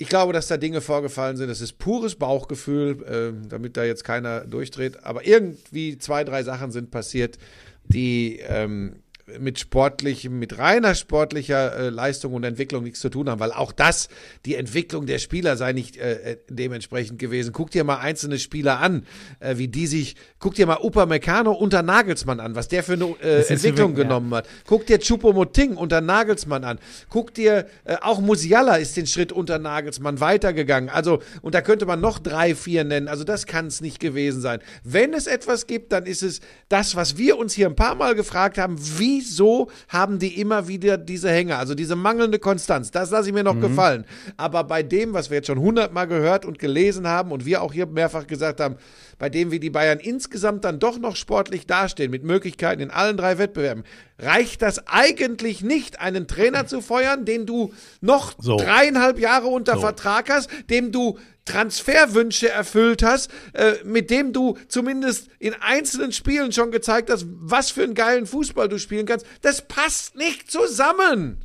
ich glaube, dass da Dinge vorgefallen sind. Das ist pures Bauchgefühl, ähm, damit da jetzt keiner durchdreht. Aber irgendwie zwei, drei Sachen sind passiert, die ähm, mit sportlichem, mit reiner sportlicher äh, Leistung und Entwicklung nichts zu tun haben, weil auch das, die Entwicklung der Spieler sei nicht äh, äh, dementsprechend gewesen. Guck dir mal einzelne Spieler an, äh, wie die sich, guck dir mal Upamecano unter Nagelsmann an, was der für eine äh, Entwicklung wirklich- ja. genommen hat. Guck dir Choupo-Moting unter Nagelsmann an. Guck dir, äh, auch Musiala ist den Schritt unter Nagelsmann weitergegangen. Also, und da könnte man noch drei, vier nennen. Also, das kann es nicht gewesen sein. Wenn es etwas gibt, dann ist es das, was wir uns hier ein paar Mal gefragt haben. Wieso haben die immer wieder diese Hänge? Also, diese mangelnde Konstanz. Das lasse ich mir noch Mhm. gefallen. Aber bei dem, was wir jetzt schon hundertmal gehört und gelesen haben und wir auch hier mehrfach gesagt haben, bei dem, wie die Bayern insgesamt dann doch noch sportlich dastehen, mit Möglichkeiten in allen drei Wettbewerben, reicht das eigentlich nicht, einen Trainer zu feuern, den du noch So. dreieinhalb Jahre unter So. Vertrag hast, dem du Transferwünsche erfüllt hast, äh, mit dem du zumindest in einzelnen Spielen schon gezeigt hast, was für einen geilen Fußball du spielen kannst. Das passt nicht zusammen.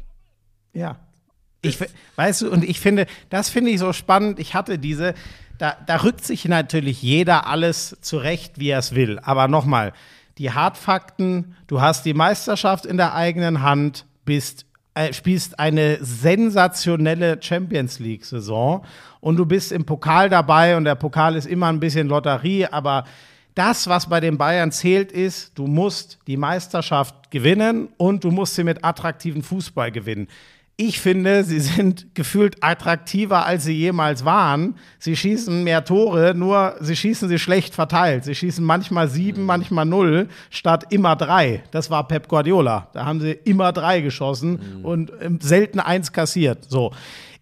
Ja. Ich, weißt du, und ich finde, das finde ich so spannend. Ich hatte diese, da, da rückt sich natürlich jeder alles zurecht, wie er es will. Aber nochmal, die Hartfakten, du hast die Meisterschaft in der eigenen Hand, bist, äh, spielst eine sensationelle Champions League-Saison und du bist im Pokal dabei und der Pokal ist immer ein bisschen Lotterie, aber das, was bei den Bayern zählt, ist, du musst die Meisterschaft gewinnen und du musst sie mit attraktiven Fußball gewinnen. Ich finde, sie sind gefühlt attraktiver, als sie jemals waren. Sie schießen mehr Tore, nur sie schießen sie schlecht verteilt. Sie schießen manchmal sieben, mhm. manchmal null, statt immer drei. Das war Pep Guardiola. Da haben sie immer drei geschossen mhm. und ähm, selten eins kassiert. So.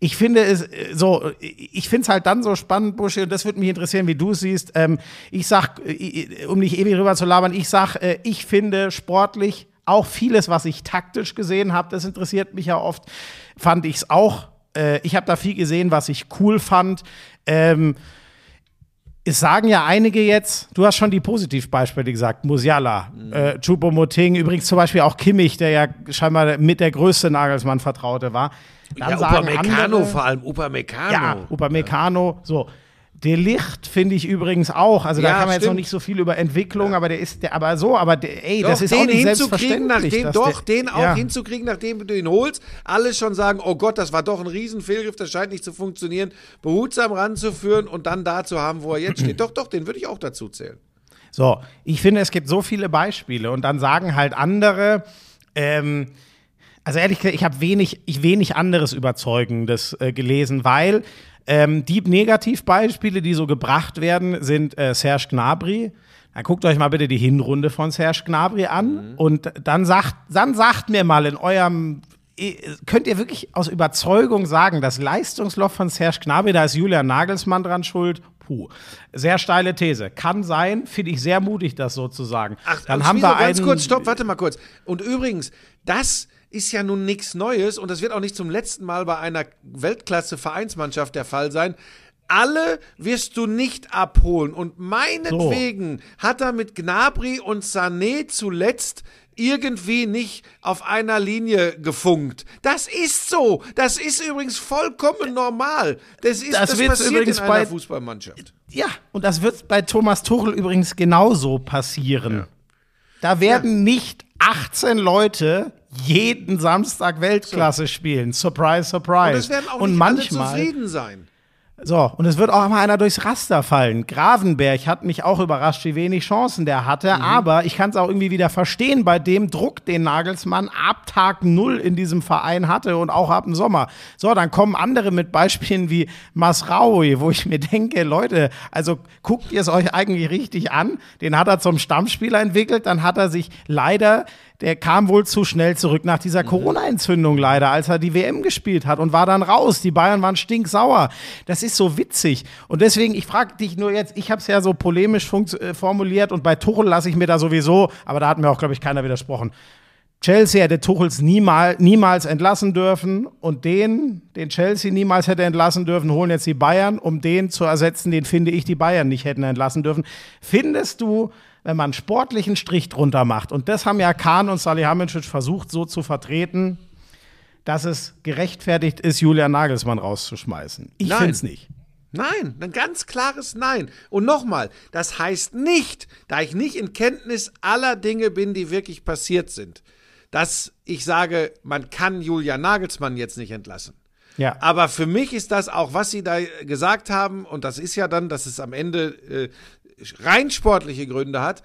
Ich finde es äh, so, ich finde es halt dann so spannend, Buschi, und das würde mich interessieren, wie du es siehst. Ähm, ich sag, äh, um nicht ewig rüber zu labern, ich sag, äh, ich finde sportlich auch vieles, was ich taktisch gesehen habe, das interessiert mich ja oft, fand ich es auch. Äh, ich habe da viel gesehen, was ich cool fand. Ähm, es sagen ja einige jetzt, du hast schon die Positivbeispiele gesagt, Musiala, mhm. äh, Choupo-Moting, übrigens zum Beispiel auch Kimmich, der ja scheinbar mit der größte Nagelsmann-Vertraute war. Dann ja, sagen Upamecano vor allem, Upamecano. Ja, Upamecano, so. Der Licht finde ich übrigens auch. Also da kann man stimmt. jetzt noch nicht so viel über Entwicklung, ja. aber der ist der, aber so, aber der, ey, doch, das ist den auch nicht hinzukriegen, nachdem, doch, der, den auch ja. hinzukriegen, nachdem du ihn holst, alle schon sagen, oh Gott, das war doch ein Riesenfehlgriff, das scheint nicht zu funktionieren, behutsam ranzuführen und dann da zu haben, wo er jetzt steht. doch, doch, den würde ich auch dazu zählen. So, ich finde, es gibt so viele Beispiele und dann sagen halt andere, ähm, also ehrlich gesagt, ich habe wenig, ich wenig anderes Überzeugendes äh, gelesen, weil ähm, die Negativbeispiele, die so gebracht werden, sind äh, Serge Gnabry. Dann guckt euch mal bitte die Hinrunde von Serge Gnabry an mhm. und dann sagt, dann sagt mir mal in eurem könnt ihr wirklich aus Überzeugung sagen, das Leistungsloch von Serge Gnabry, da ist Julian Nagelsmann dran schuld? Puh. Sehr steile These. Kann sein, finde ich sehr mutig, das sozusagen. Ach, dann haben wir ganz kurz, stopp, warte mal kurz. Und übrigens, das ist ja nun nichts Neues und das wird auch nicht zum letzten Mal bei einer Weltklasse-Vereinsmannschaft der Fall sein. Alle wirst du nicht abholen. Und meinetwegen so. hat er mit Gnabry und Sané zuletzt irgendwie nicht auf einer Linie gefunkt. Das ist so. Das ist übrigens vollkommen normal. Das, ist, das, das passiert übrigens in einer bei, Fußballmannschaft. Ja, und das wird bei Thomas Tuchel übrigens genauso passieren. Ja. Da werden ja. nicht 18 Leute jeden Samstag Weltklasse so. spielen. Surprise, surprise. Und es werden auch und nicht manchmal, alle zufrieden sein. So, und es wird auch mal einer durchs Raster fallen. Gravenberg hat mich auch überrascht, wie wenig Chancen der hatte. Mhm. Aber ich kann es auch irgendwie wieder verstehen bei dem Druck, den Nagelsmann ab Tag Null in diesem Verein hatte und auch ab dem Sommer. So, dann kommen andere mit Beispielen wie Masraoui, wo ich mir denke, Leute, also guckt ihr es euch eigentlich richtig an? Den hat er zum Stammspieler entwickelt, dann hat er sich leider der kam wohl zu schnell zurück nach dieser mhm. Corona-Entzündung leider, als er die WM gespielt hat und war dann raus. Die Bayern waren stinksauer. Das ist so witzig. Und deswegen, ich frage dich nur jetzt, ich habe es ja so polemisch äh, formuliert und bei Tuchel lasse ich mir da sowieso, aber da hat mir auch, glaube ich, keiner widersprochen. Chelsea hätte Tuchels niemal, niemals entlassen dürfen und den, den Chelsea niemals hätte entlassen dürfen, holen jetzt die Bayern, um den zu ersetzen, den finde ich die Bayern nicht hätten entlassen dürfen. Findest du, wenn man einen sportlichen Strich drunter macht. Und das haben ja Kahn und Salihamidzic versucht so zu vertreten, dass es gerechtfertigt ist, Julian Nagelsmann rauszuschmeißen. Ich finde es nicht. Nein, ein ganz klares Nein. Und nochmal, das heißt nicht, da ich nicht in Kenntnis aller Dinge bin, die wirklich passiert sind, dass ich sage, man kann Julian Nagelsmann jetzt nicht entlassen. Ja. Aber für mich ist das auch, was Sie da gesagt haben, und das ist ja dann, dass es am Ende äh, rein sportliche Gründe hat.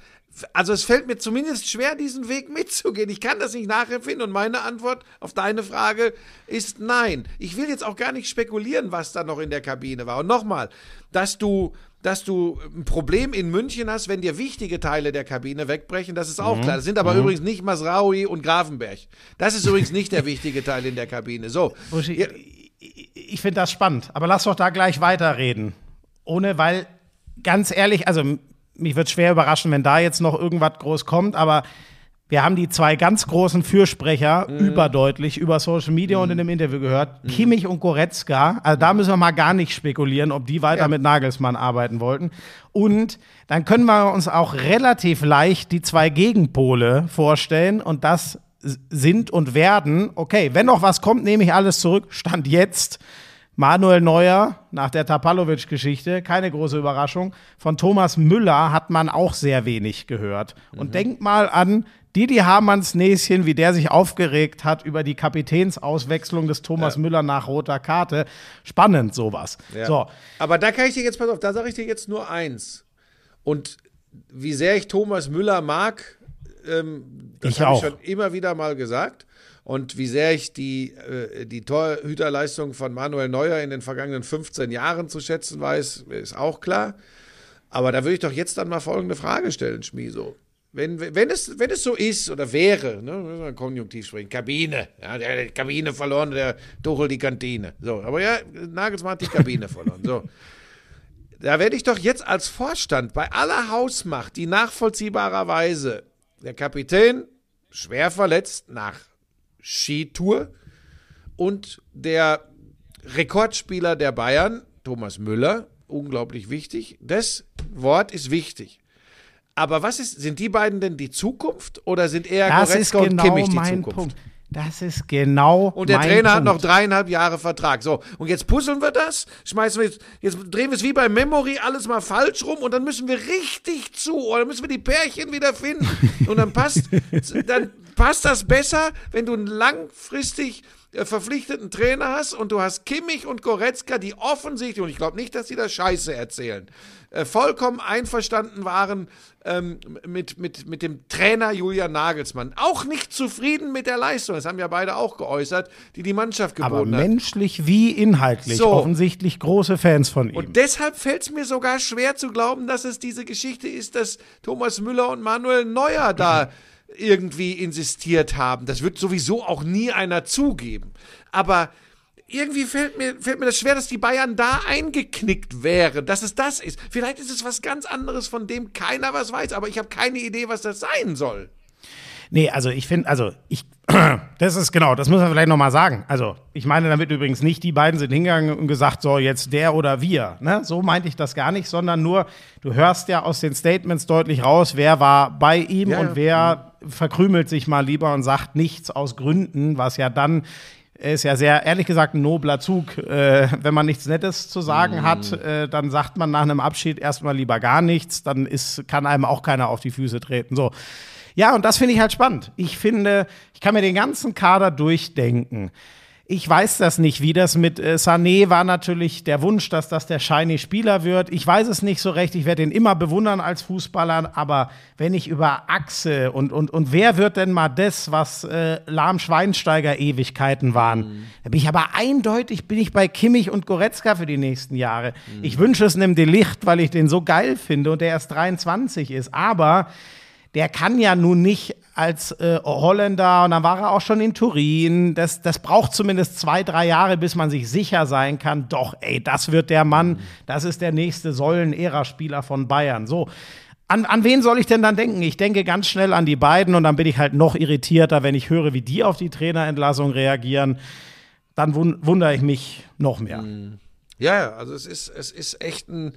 Also es fällt mir zumindest schwer, diesen Weg mitzugehen. Ich kann das nicht nachempfinden und meine Antwort auf deine Frage ist nein. Ich will jetzt auch gar nicht spekulieren, was da noch in der Kabine war. Und nochmal, dass du, dass du ein Problem in München hast, wenn dir wichtige Teile der Kabine wegbrechen, das ist auch mhm. klar. Das sind aber mhm. übrigens nicht Masraui und Grafenberg. Das ist übrigens nicht der wichtige Teil in der Kabine. So. Ich, ich finde das spannend, aber lass doch da gleich weiterreden. Ohne, weil ganz ehrlich, also mich wird schwer überraschen, wenn da jetzt noch irgendwas groß kommt, aber wir haben die zwei ganz großen Fürsprecher mhm. überdeutlich über Social Media mhm. und in dem Interview gehört. Mhm. Kimmich und Goretzka. Also da müssen wir mal gar nicht spekulieren, ob die weiter ja. mit Nagelsmann arbeiten wollten. Und dann können wir uns auch relativ leicht die zwei Gegenpole vorstellen. Und das sind und werden, okay, wenn noch was kommt, nehme ich alles zurück. Stand jetzt Manuel Neuer nach der Tapalovic-Geschichte, keine große Überraschung. Von Thomas Müller hat man auch sehr wenig gehört. Und mhm. denkt mal an Didi Hamanns Näschen, wie der sich aufgeregt hat über die Kapitänsauswechslung des Thomas ja. Müller nach roter Karte. Spannend sowas. Ja. So. Aber da kann ich dir jetzt, pass auf, da sage ich dir jetzt nur eins. Und wie sehr ich Thomas Müller mag, Ähm, das Ich habe ich schon immer wieder mal gesagt. Und wie sehr ich die, äh, die Torhüterleistung von Manuel Neuer in den vergangenen 15 Jahren zu schätzen weiß, ist auch klar. Aber da würde ich doch jetzt dann mal folgende Frage stellen, Schmieso. Wenn, wenn, es, wenn es so ist oder wäre, ne, Konjunktiv sprechen, Kabine, ja, der Kabine verloren, der Tuchel die Kantine. So, aber ja, Nagelsmann hat die Kabine verloren. So. Da werde ich doch jetzt als Vorstand bei aller Hausmacht, die nachvollziehbarerweise der Kapitän schwer verletzt nach Skitour und der Rekordspieler der Bayern, Thomas Müller, unglaublich wichtig. Das Wort ist wichtig. Aber was ist, sind die beiden denn die Zukunft oder sind eher Das ist Goretzka und genau Kimmich die mein Zukunft? Punkt. Das ist genau Und der Trainer hat Punkt. noch dreieinhalb Jahre Vertrag. So, und jetzt puzzeln wir das, schmeißen wir jetzt, jetzt drehen wir es wie bei Memory alles mal falsch rum und dann müssen wir richtig zu, oder müssen wir die Pärchen wieder finden. Und dann passt, dann passt das besser, wenn du langfristig verpflichteten Trainer hast und du hast Kimmich und Goretzka, die offensichtlich, und ich glaube nicht, dass die da Scheiße erzählen, äh, vollkommen einverstanden waren ähm, mit, mit, mit dem Trainer Julian Nagelsmann. Auch nicht zufrieden mit der Leistung, das haben ja beide auch geäußert, die die Mannschaft Aber geboten hat. menschlich wie inhaltlich So. offensichtlich große Fans von ihm. Und deshalb fällt es mir sogar schwer zu glauben, dass es diese Geschichte ist, dass Thomas Müller und Manuel Neuer da irgendwie insistiert haben. Das wird sowieso auch nie einer zugeben. Aber irgendwie fällt mir, fällt mir das schwer, dass die Bayern da eingeknickt wären, dass es das ist. Vielleicht ist es was ganz anderes, von dem keiner was weiß, aber ich habe keine Idee, was das sein soll. Nee, also ich finde, also ich, das ist genau, das muss man vielleicht nochmal sagen. Also ich meine damit übrigens nicht, die beiden sind hingegangen und gesagt, so jetzt der oder wir. Ne? So meinte ich das gar nicht, sondern nur, du hörst ja aus den Statements deutlich raus, wer war bei ihm Ja, und ja. wer verkrümelt sich mal lieber und sagt nichts aus Gründen, was ja dann ist ja sehr, ehrlich gesagt, ein nobler Zug. Äh, wenn man nichts Nettes zu sagen hat, äh, dann sagt man nach einem Abschied erstmal lieber gar nichts, dann ist, kann einem auch keiner auf die Füße treten. So. Ja, und das finde ich halt spannend. Ich finde, ich kann mir den ganzen Kader durchdenken. Ich weiß das nicht, wie das mit äh, Sané war natürlich der Wunsch, dass das der shiny Spieler wird. Ich weiß es nicht so recht. Ich werde ihn immer bewundern als Fußballer. Aber wenn ich über Achse und, und, und wer wird denn mal das, was äh, Lahm Schweinsteiger Ewigkeiten waren? Da bin ich aber eindeutig, bin ich bei Kimmich und Goretzka für die nächsten Jahre. Ich wünsche es einem Delicht, weil ich den so geil finde und der erst 23 ist. Aber der kann ja nun nicht als äh, Holländer und dann war er auch schon in Turin. Das, das braucht zumindest zwei, drei Jahre, bis man sich sicher sein kann. Doch, ey, das wird der Mann, das ist der nächste Säulen-Ära-Spieler von Bayern. So. An, an wen soll ich denn dann denken? Ich denke ganz schnell an die beiden und dann bin ich halt noch irritierter, wenn ich höre, wie die auf die Trainerentlassung reagieren. Dann wun wundere ich mich noch mehr. Ja, ja, also es ist, es ist echt ein,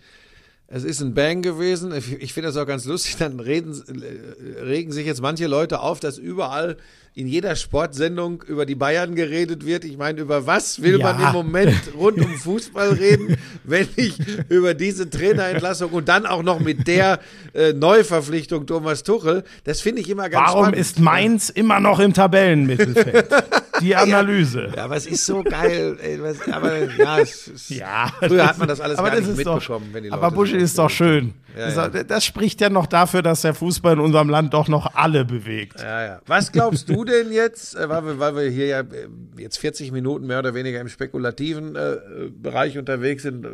es ist ein Bang gewesen. Ich, finde das auch ganz lustig. Dann reden, äh, regen sich jetzt manche Leute auf, dass überall in jeder Sportsendung über die Bayern geredet wird. Ich meine, über was will Ja. man im Moment rund um Fußball reden, wenn nicht über diese Trainerentlassung und dann auch noch mit der äh, Neuverpflichtung Thomas Tuchel. Das finde ich immer ganz Warum spannend. ist Mainz immer noch im Tabellenmittelfeld? Die Analyse. Ja, aber es ist so geil. Ey, was, aber ja, es ist, Ja, früher hat man das alles aber gar das nicht ist doch- mitbekommen. wenn die aber Leute Buschi so ist doch schön. Ja, das, das spricht ja noch dafür, dass der Fußball in unserem Land doch noch alle bewegt. Ja, ja. Was glaubst du denn jetzt, äh, weil wir, weil wir hier ja äh, jetzt 40 Minuten mehr oder weniger im spekulativen äh, Bereich unterwegs sind, äh,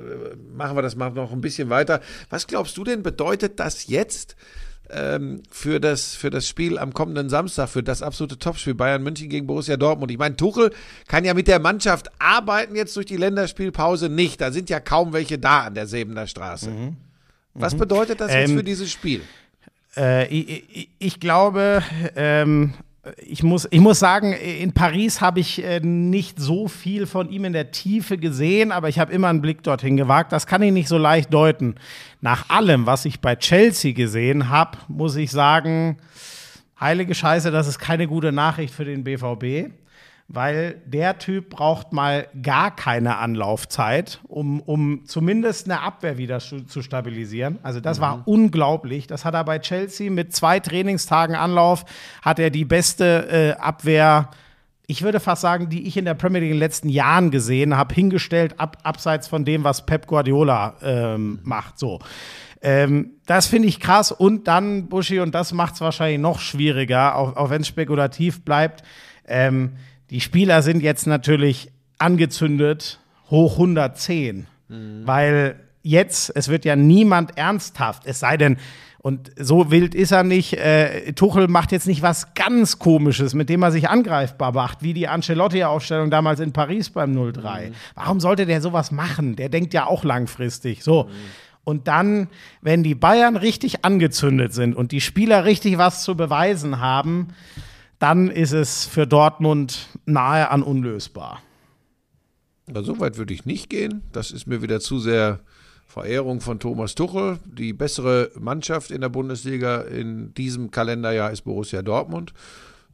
machen wir das mal noch ein bisschen weiter. Was glaubst du denn, bedeutet das jetzt ähm, für, das, für das Spiel am kommenden Samstag, für das absolute Topspiel Bayern München gegen Borussia Dortmund? Ich meine, Tuchel kann ja mit der Mannschaft arbeiten jetzt durch die Länderspielpause nicht. Da sind ja kaum welche da an der Sebener Straße. Was bedeutet das jetzt Ähm, für dieses Spiel? Äh, ich, ich, ich glaube, ähm, ich, muss, ich muss sagen, in Paris habe ich äh, nicht so viel von ihm in der Tiefe gesehen, aber ich habe immer einen Blick dorthin gewagt. Das kann ich nicht so leicht deuten. Nach allem, was ich bei Chelsea gesehen habe, muss ich sagen, heilige Scheiße, das ist keine gute Nachricht für den BVB. Weil der Typ braucht mal gar keine Anlaufzeit, um, um zumindest eine Abwehr wieder zu, stabilisieren. Also das war unglaublich. Das hat er bei Chelsea mit zwei Trainingstagen Anlauf, hat er die beste äh, Abwehr ich würde fast sagen, die ich in der Premier League in den letzten Jahren gesehen habe, hingestellt, ab, abseits von dem, was Pep Guardiola ähm, macht. So. Ähm, das finde ich krass. Und dann, Buschi, und das macht es wahrscheinlich noch schwieriger, auch, auch wenn es spekulativ bleibt. Ähm, die Spieler sind jetzt natürlich angezündet, hoch 110. Mhm. Weil jetzt, es wird ja niemand ernsthaft, es sei denn, und so wild ist er nicht. Äh, Tuchel macht jetzt nicht was ganz Komisches, mit dem er sich angreifbar macht, wie die Ancelotti-Aufstellung damals in Paris beim 0-3. Mhm. Warum sollte der sowas machen? Der denkt ja auch langfristig. So. Mhm. Und dann, wenn die Bayern richtig angezündet sind und die Spieler richtig was zu beweisen haben, dann ist es für Dortmund nahe an unlösbar. Na, so weit würde ich nicht gehen. Das ist mir wieder zu sehr Verehrung von Thomas Tuchel. Die bessere Mannschaft in der Bundesliga in diesem Kalenderjahr ist Borussia Dortmund.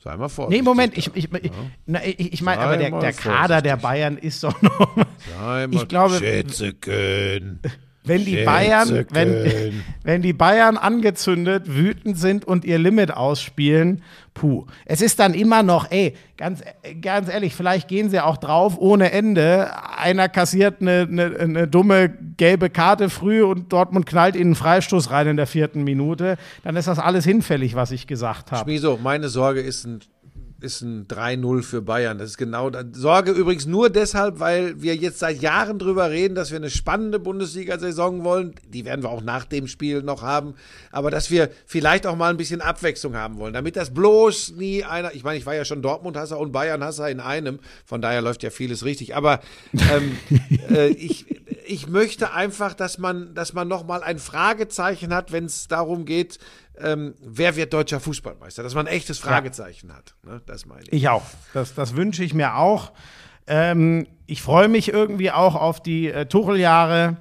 Sei mal vorsichtig. Nee, Moment, ich, ich, ich, ja. ich, ich meine, aber der, der Kader der Bayern ist doch noch. Sei mal ich glaube, Schätzeken. Wenn die, Bayern, wenn, wenn die Bayern angezündet, wütend sind und ihr Limit ausspielen, puh. Es ist dann immer noch, ey, ganz, ganz ehrlich, vielleicht gehen sie auch drauf ohne Ende. Einer kassiert eine, eine, eine dumme gelbe Karte früh und Dortmund knallt ihnen einen Freistoß rein in der vierten Minute. Dann ist das alles hinfällig, was ich gesagt habe. Schmieso, meine Sorge ist ein ist ein 3-0 für Bayern. Das ist genau, Sorge übrigens nur deshalb, weil wir jetzt seit Jahren drüber reden, dass wir eine spannende Bundesliga-Saison wollen. Die werden wir auch nach dem Spiel noch haben. Aber dass wir vielleicht auch mal ein bisschen Abwechslung haben wollen, damit das bloß nie einer, ich meine, ich war ja schon Dortmund-Hasser und Bayern-Hasser in einem. Von daher läuft ja vieles richtig. Aber ähm, äh, ich, ich möchte einfach, dass man, dass man nochmal ein Fragezeichen hat, wenn es darum geht, ähm, wer wird deutscher Fußballmeister? Dass man ein echtes Fragezeichen ja. hat. Ne? Das meine ich. Ich auch. Das, das wünsche ich mir auch. Ähm, ich freue mich irgendwie auch auf die äh, Tucheljahre.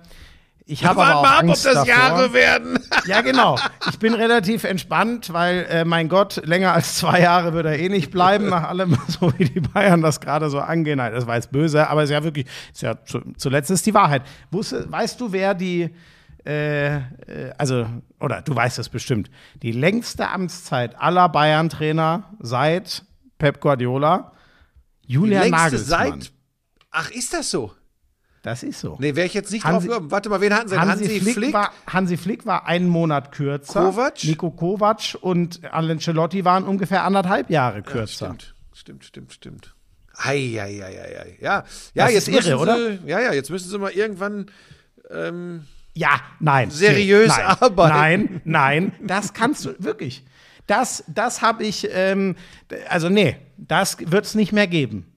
Ich habe aber auch mal Angst ab, ob das davor. Jahre werden. ja, genau. Ich bin relativ entspannt, weil, äh, mein Gott, länger als zwei Jahre wird er eh nicht bleiben, nach allem, so wie die Bayern das gerade so angehen. Nein, das war jetzt böse, aber es ist ja wirklich, ist ja zu, zuletzt ist die Wahrheit. Wusste, weißt du, wer die, äh, äh, also, oder du weißt es bestimmt, die längste Amtszeit aller Bayern-Trainer seit Pep Guardiola, Julian die längste Nagelsmann. Seit, ach, ist das so? Das ist so. Nee, wäre ich jetzt nicht Hansi, drauf gekommen. Warte mal, wen hatten sie? Hansi, Hansi Flick? Flick? War, Hansi Flick war einen Monat kürzer. Kovac? Nico Kovac und Ancelotti waren ungefähr anderthalb Jahre kürzer. Ja, stimmt, stimmt, stimmt, stimmt. Ei, ei, ei, ei, ei. Ja, ja das jetzt ist irre, sie, oder? Ja, ja, jetzt müssen sie mal irgendwann ähm, ja, nein. Seriös nein, arbeiten. Nein, nein, das kannst du wirklich. Das, das habe ich, ähm, also nee, das wird es nicht mehr geben.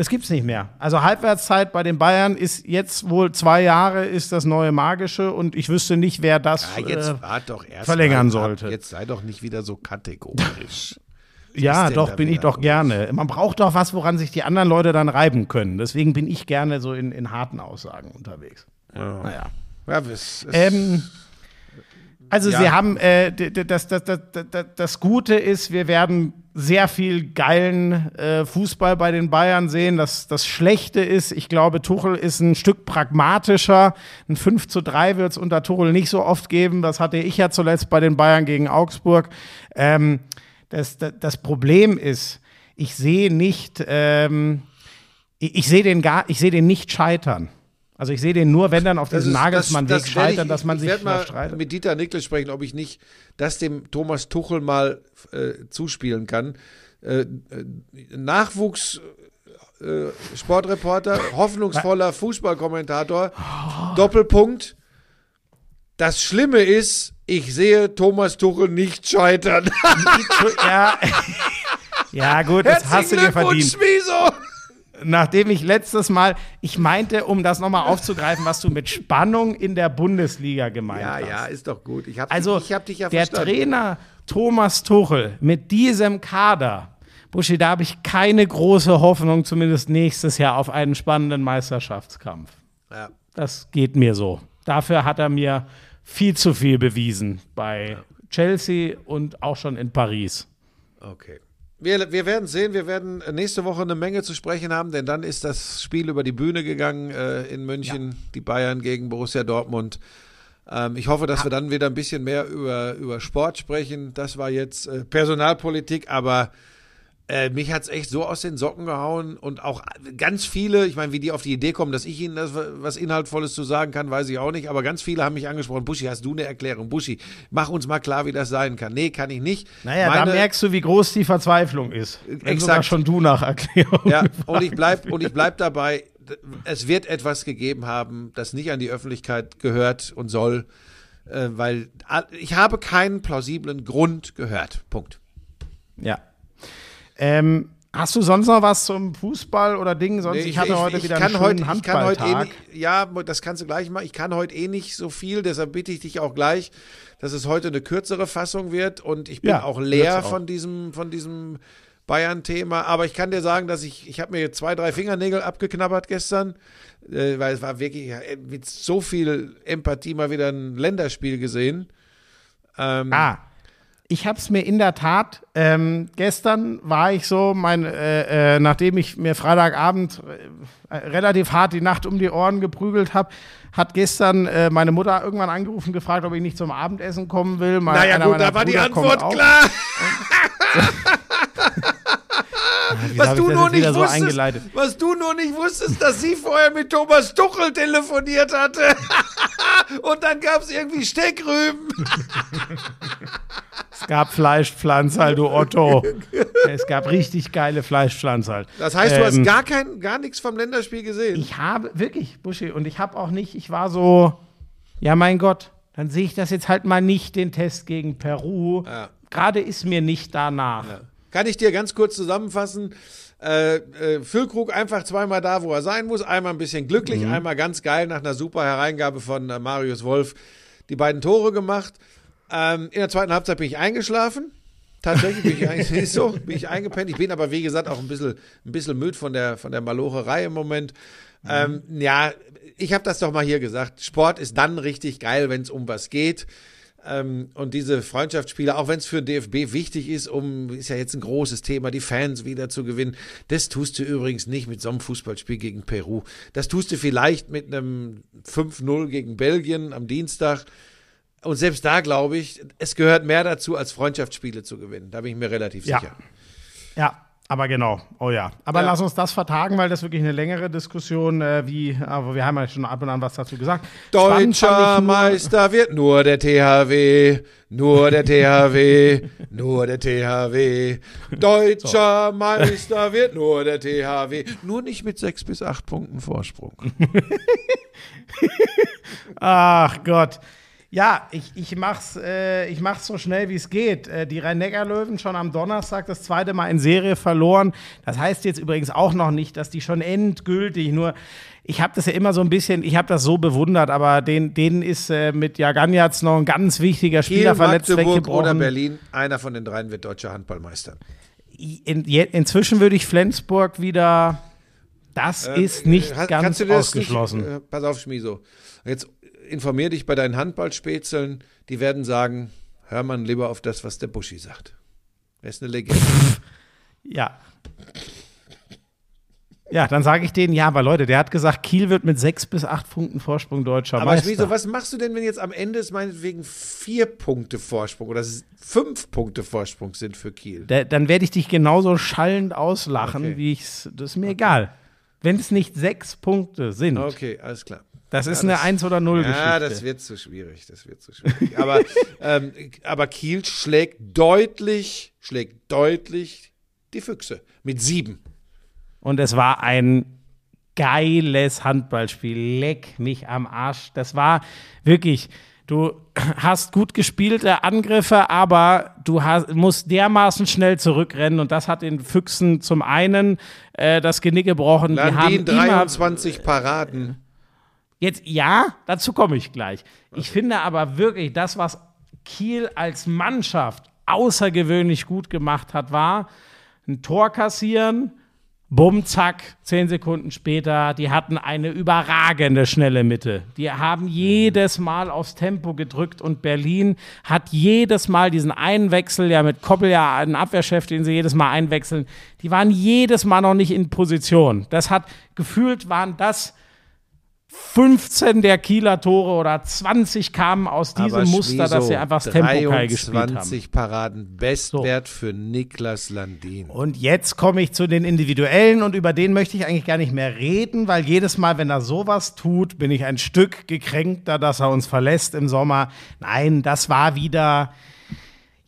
Das gibt es nicht mehr. Also Halbwertszeit bei den Bayern ist jetzt wohl zwei Jahre ist das neue Magische und ich wüsste nicht, wer das ja, äh, verlängern sollte. Jetzt sei doch nicht wieder so kategorisch. ja, doch, bin ich doch los? gerne. Man braucht doch was, woran sich die anderen Leute dann reiben können. Deswegen bin ich gerne so in, in harten Aussagen unterwegs. Ja. Naja. Ja, es, es ähm, also ja. sie haben äh, das, das, das, das, Gute ist, wir werden sehr viel geilen äh, Fußball bei den Bayern sehen. Das, das Schlechte ist, ich glaube, Tuchel ist ein Stück pragmatischer. Ein 5 zu 3 wird es unter Tuchel nicht so oft geben. Das hatte ich ja zuletzt bei den Bayern gegen Augsburg. Ähm, das, das, das, Problem ist, ich sehe nicht, ähm, ich, ich sehe den gar, ich sehe den nicht scheitern. Also ich sehe den nur, wenn dann auf diesem Nagelsmann-Weg scheitern, dass man ich sich Ich werde mal mit Dieter Niklas sprechen, ob ich nicht das dem Thomas Tuchel mal äh, zuspielen kann. Äh, äh Nachwuchs äh, Sportreporter, hoffnungsvoller Fußballkommentator, oh. Doppelpunkt. Das Schlimme ist, ich sehe Thomas Tuchel nicht scheitern. ja, ja gut, das hast du dir verdient. Schmieso nachdem ich letztes Mal, ich meinte, um das nochmal aufzugreifen, was du mit Spannung in der Bundesliga gemeint ja, hast. Ja, ja, ist doch gut. Ich hab also, ich hab dich ja der verstanden. Trainer Thomas Tuchel mit diesem Kader, Buschi, da habe ich keine große Hoffnung, zumindest nächstes Jahr, auf einen spannenden Meisterschaftskampf. Ja. Das geht mir so. Dafür hat er mir viel zu viel bewiesen bei Chelsea und auch schon in Paris. Okay. Wir, wir werden sehen, wir werden nächste Woche eine Menge zu sprechen haben, denn dann ist das Spiel über die Bühne gegangen äh, in München, ja. die Bayern gegen Borussia Dortmund. Ähm, ich hoffe, dass wir dann wieder ein bisschen mehr über, über Sport sprechen. Das war jetzt äh, Personalpolitik, aber Äh, mich hat es echt so aus den Socken gehauen und auch ganz viele, ich meine, wie die auf die Idee kommen, dass ich ihnen das was Inhaltvolles zu sagen kann, weiß ich auch nicht, aber ganz viele haben mich angesprochen, Buschi, hast du eine Erklärung? Buschi, mach uns mal klar, wie das sein kann. Nee, kann ich nicht. Naja, Meine, da merkst du, wie groß die Verzweiflung ist. Exakt. schon du nach Erklärung. Ja, und ich bleib, und ich bleib dabei, es wird etwas gegeben haben, das nicht an die Öffentlichkeit gehört und soll, äh, weil ich habe keinen plausiblen Grund gehört. Punkt. Ja, ähm, hast du sonst noch was zum Fußball oder Ding? Sonst nee, ich, ich, hatte heute ich, wieder einen schönen Handballtag. Eh ja, das kannst du gleich mal. Ich kann heute eh nicht so viel, deshalb bitte ich dich auch gleich, dass es heute eine kürzere Fassung wird und ich bin ja, auch leer auch. von diesem, von diesem Bayern-Thema. Aber ich kann dir sagen, dass ich, ich habe mir zwei, drei Fingernägel abgeknabbert gestern, äh, weil es war wirklich mit so viel Empathie mal wieder ein Länderspiel gesehen. Ähm, ah ich habe es mir in der Tat, ähm, gestern war ich so, mein, äh, äh, nachdem ich mir Freitagabend äh, relativ hart die Nacht um die Ohren geprügelt habe, hat gestern äh, meine Mutter irgendwann angerufen, gefragt, ob ich nicht zum Abendessen kommen will. Mal naja gut, da war die Antwort klar. was du nur nicht so wusstest, was du nur nicht wusstest, dass sie vorher mit Thomas Tuchel telefoniert hatte. Und dann gab es irgendwie Steckrüben. es gab Fleischpflanzerl, du Otto. es gab richtig geile Fleischpflanzerl. Das heißt, du ähm, hast gar kein, gar nichts vom Länderspiel gesehen. Ich habe wirklich, Buschi, und ich habe auch nicht, ich war so, ja mein Gott, dann sehe ich das jetzt halt mal nicht, den Test gegen Peru. Ja. Gerade ist mir nicht danach. Ja. Kann ich dir ganz kurz zusammenfassen? Äh, äh, Füllkrug einfach zweimal da, wo er sein muss. Einmal ein bisschen glücklich, mhm. einmal ganz geil nach einer super Hereingabe von äh, Marius Wolf die beiden Tore gemacht. Ähm, in der zweiten Halbzeit bin ich eingeschlafen. Tatsächlich bin ich eigentlich so, bin ich eingepennt. Ich bin aber, wie gesagt, auch ein bisschen, ein bisschen müde von der, von der Malocherei im Moment. Mhm. Ähm, ja, ich habe das doch mal hier gesagt. Sport ist dann richtig geil, wenn es um was geht. Ähm, und diese Freundschaftsspiele, auch wenn es für den DFB wichtig ist, um, ist ja jetzt ein großes Thema, die Fans wieder zu gewinnen, das tust du übrigens nicht mit so einem Fußballspiel gegen Peru. Das tust du vielleicht mit einem 5-0 gegen Belgien am Dienstag. Und selbst da glaube ich, es gehört mehr dazu, als Freundschaftsspiele zu gewinnen. Da bin ich mir relativ ja. sicher. Ja, aber genau, oh ja. Aber ja. lass uns das vertagen, weil das wirklich eine längere Diskussion, äh, wie, aber wir haben ja schon ab und an was dazu gesagt. Deutscher Meister wird nur der THW, nur der THW, nur der THW. Deutscher so. Meister wird nur der THW. Nur nicht mit sechs bis acht Punkten Vorsprung. Ach Gott. Ja, ich, ich mach's, äh, ich mach's so schnell wie es geht. Äh, die Rhein-Neckar-Löwen schon am Donnerstag das zweite Mal in Serie verloren. Das heißt jetzt übrigens auch noch nicht, dass die schon endgültig nur. Ich habe das ja immer so ein bisschen, ich habe das so bewundert, aber den, denen ist äh, mit Jaganjatz noch ein ganz wichtiger Spieler Kiel, verletzt weggebrochen. oder Berlin, einer von den dreien wird deutscher Handballmeister. In, inzwischen würde ich Flensburg wieder. Das äh, ist nicht ganz ausgeschlossen. Nicht, äh, pass auf, Schmiso. Jetzt informier dich bei deinen Handballspätzeln, die werden sagen, hör man lieber auf das, was der Buschi sagt. Er ist eine Legende. ja. Ja, dann sage ich denen, ja, aber Leute, der hat gesagt, Kiel wird mit sechs bis acht Punkten Vorsprung deutscher aber Meister. Wieso, was machst du denn, wenn jetzt am Ende es meinetwegen vier Punkte Vorsprung oder fünf Punkte Vorsprung sind für Kiel? Da, dann werde ich dich genauso schallend auslachen, okay. wie ich es. Das ist mir okay. egal. Wenn es nicht sechs Punkte sind. Okay, alles klar. Das ist ja, eine 1 oder 0 Geschichte. Ja, das wird zu schwierig, das wird zu schwierig. aber, ähm, aber Kiel schlägt deutlich, schlägt deutlich die Füchse mit sieben. Und es war ein geiles Handballspiel. Leck mich am Arsch. Das war wirklich, du hast gut gespielte Angriffe, aber du hast, musst dermaßen schnell zurückrennen und das hat den Füchsen zum einen äh, das Genick gebrochen. Landin, die haben 23 immer, Paraden. Jetzt ja, dazu komme ich gleich. Ich finde aber wirklich, das, was Kiel als Mannschaft außergewöhnlich gut gemacht hat, war ein Tor kassieren, bumm, zack, zehn Sekunden später, die hatten eine überragende schnelle Mitte. Die haben jedes Mal aufs Tempo gedrückt und Berlin hat jedes Mal diesen einen Wechsel, ja mit Koppel ja einen Abwehrchef, den sie jedes Mal einwechseln, die waren jedes Mal noch nicht in Position. Das hat gefühlt, waren das 15 der Kieler Tore oder 20 kamen aus diesem Muster, dass sie einfach das Tempo gespielt haben. 23 Paraden, Bestwert so. für Niklas Landin. Und jetzt komme ich zu den Individuellen und über den möchte ich eigentlich gar nicht mehr reden, weil jedes Mal, wenn er sowas tut, bin ich ein Stück gekränkter, dass er uns verlässt im Sommer. Nein, das war wieder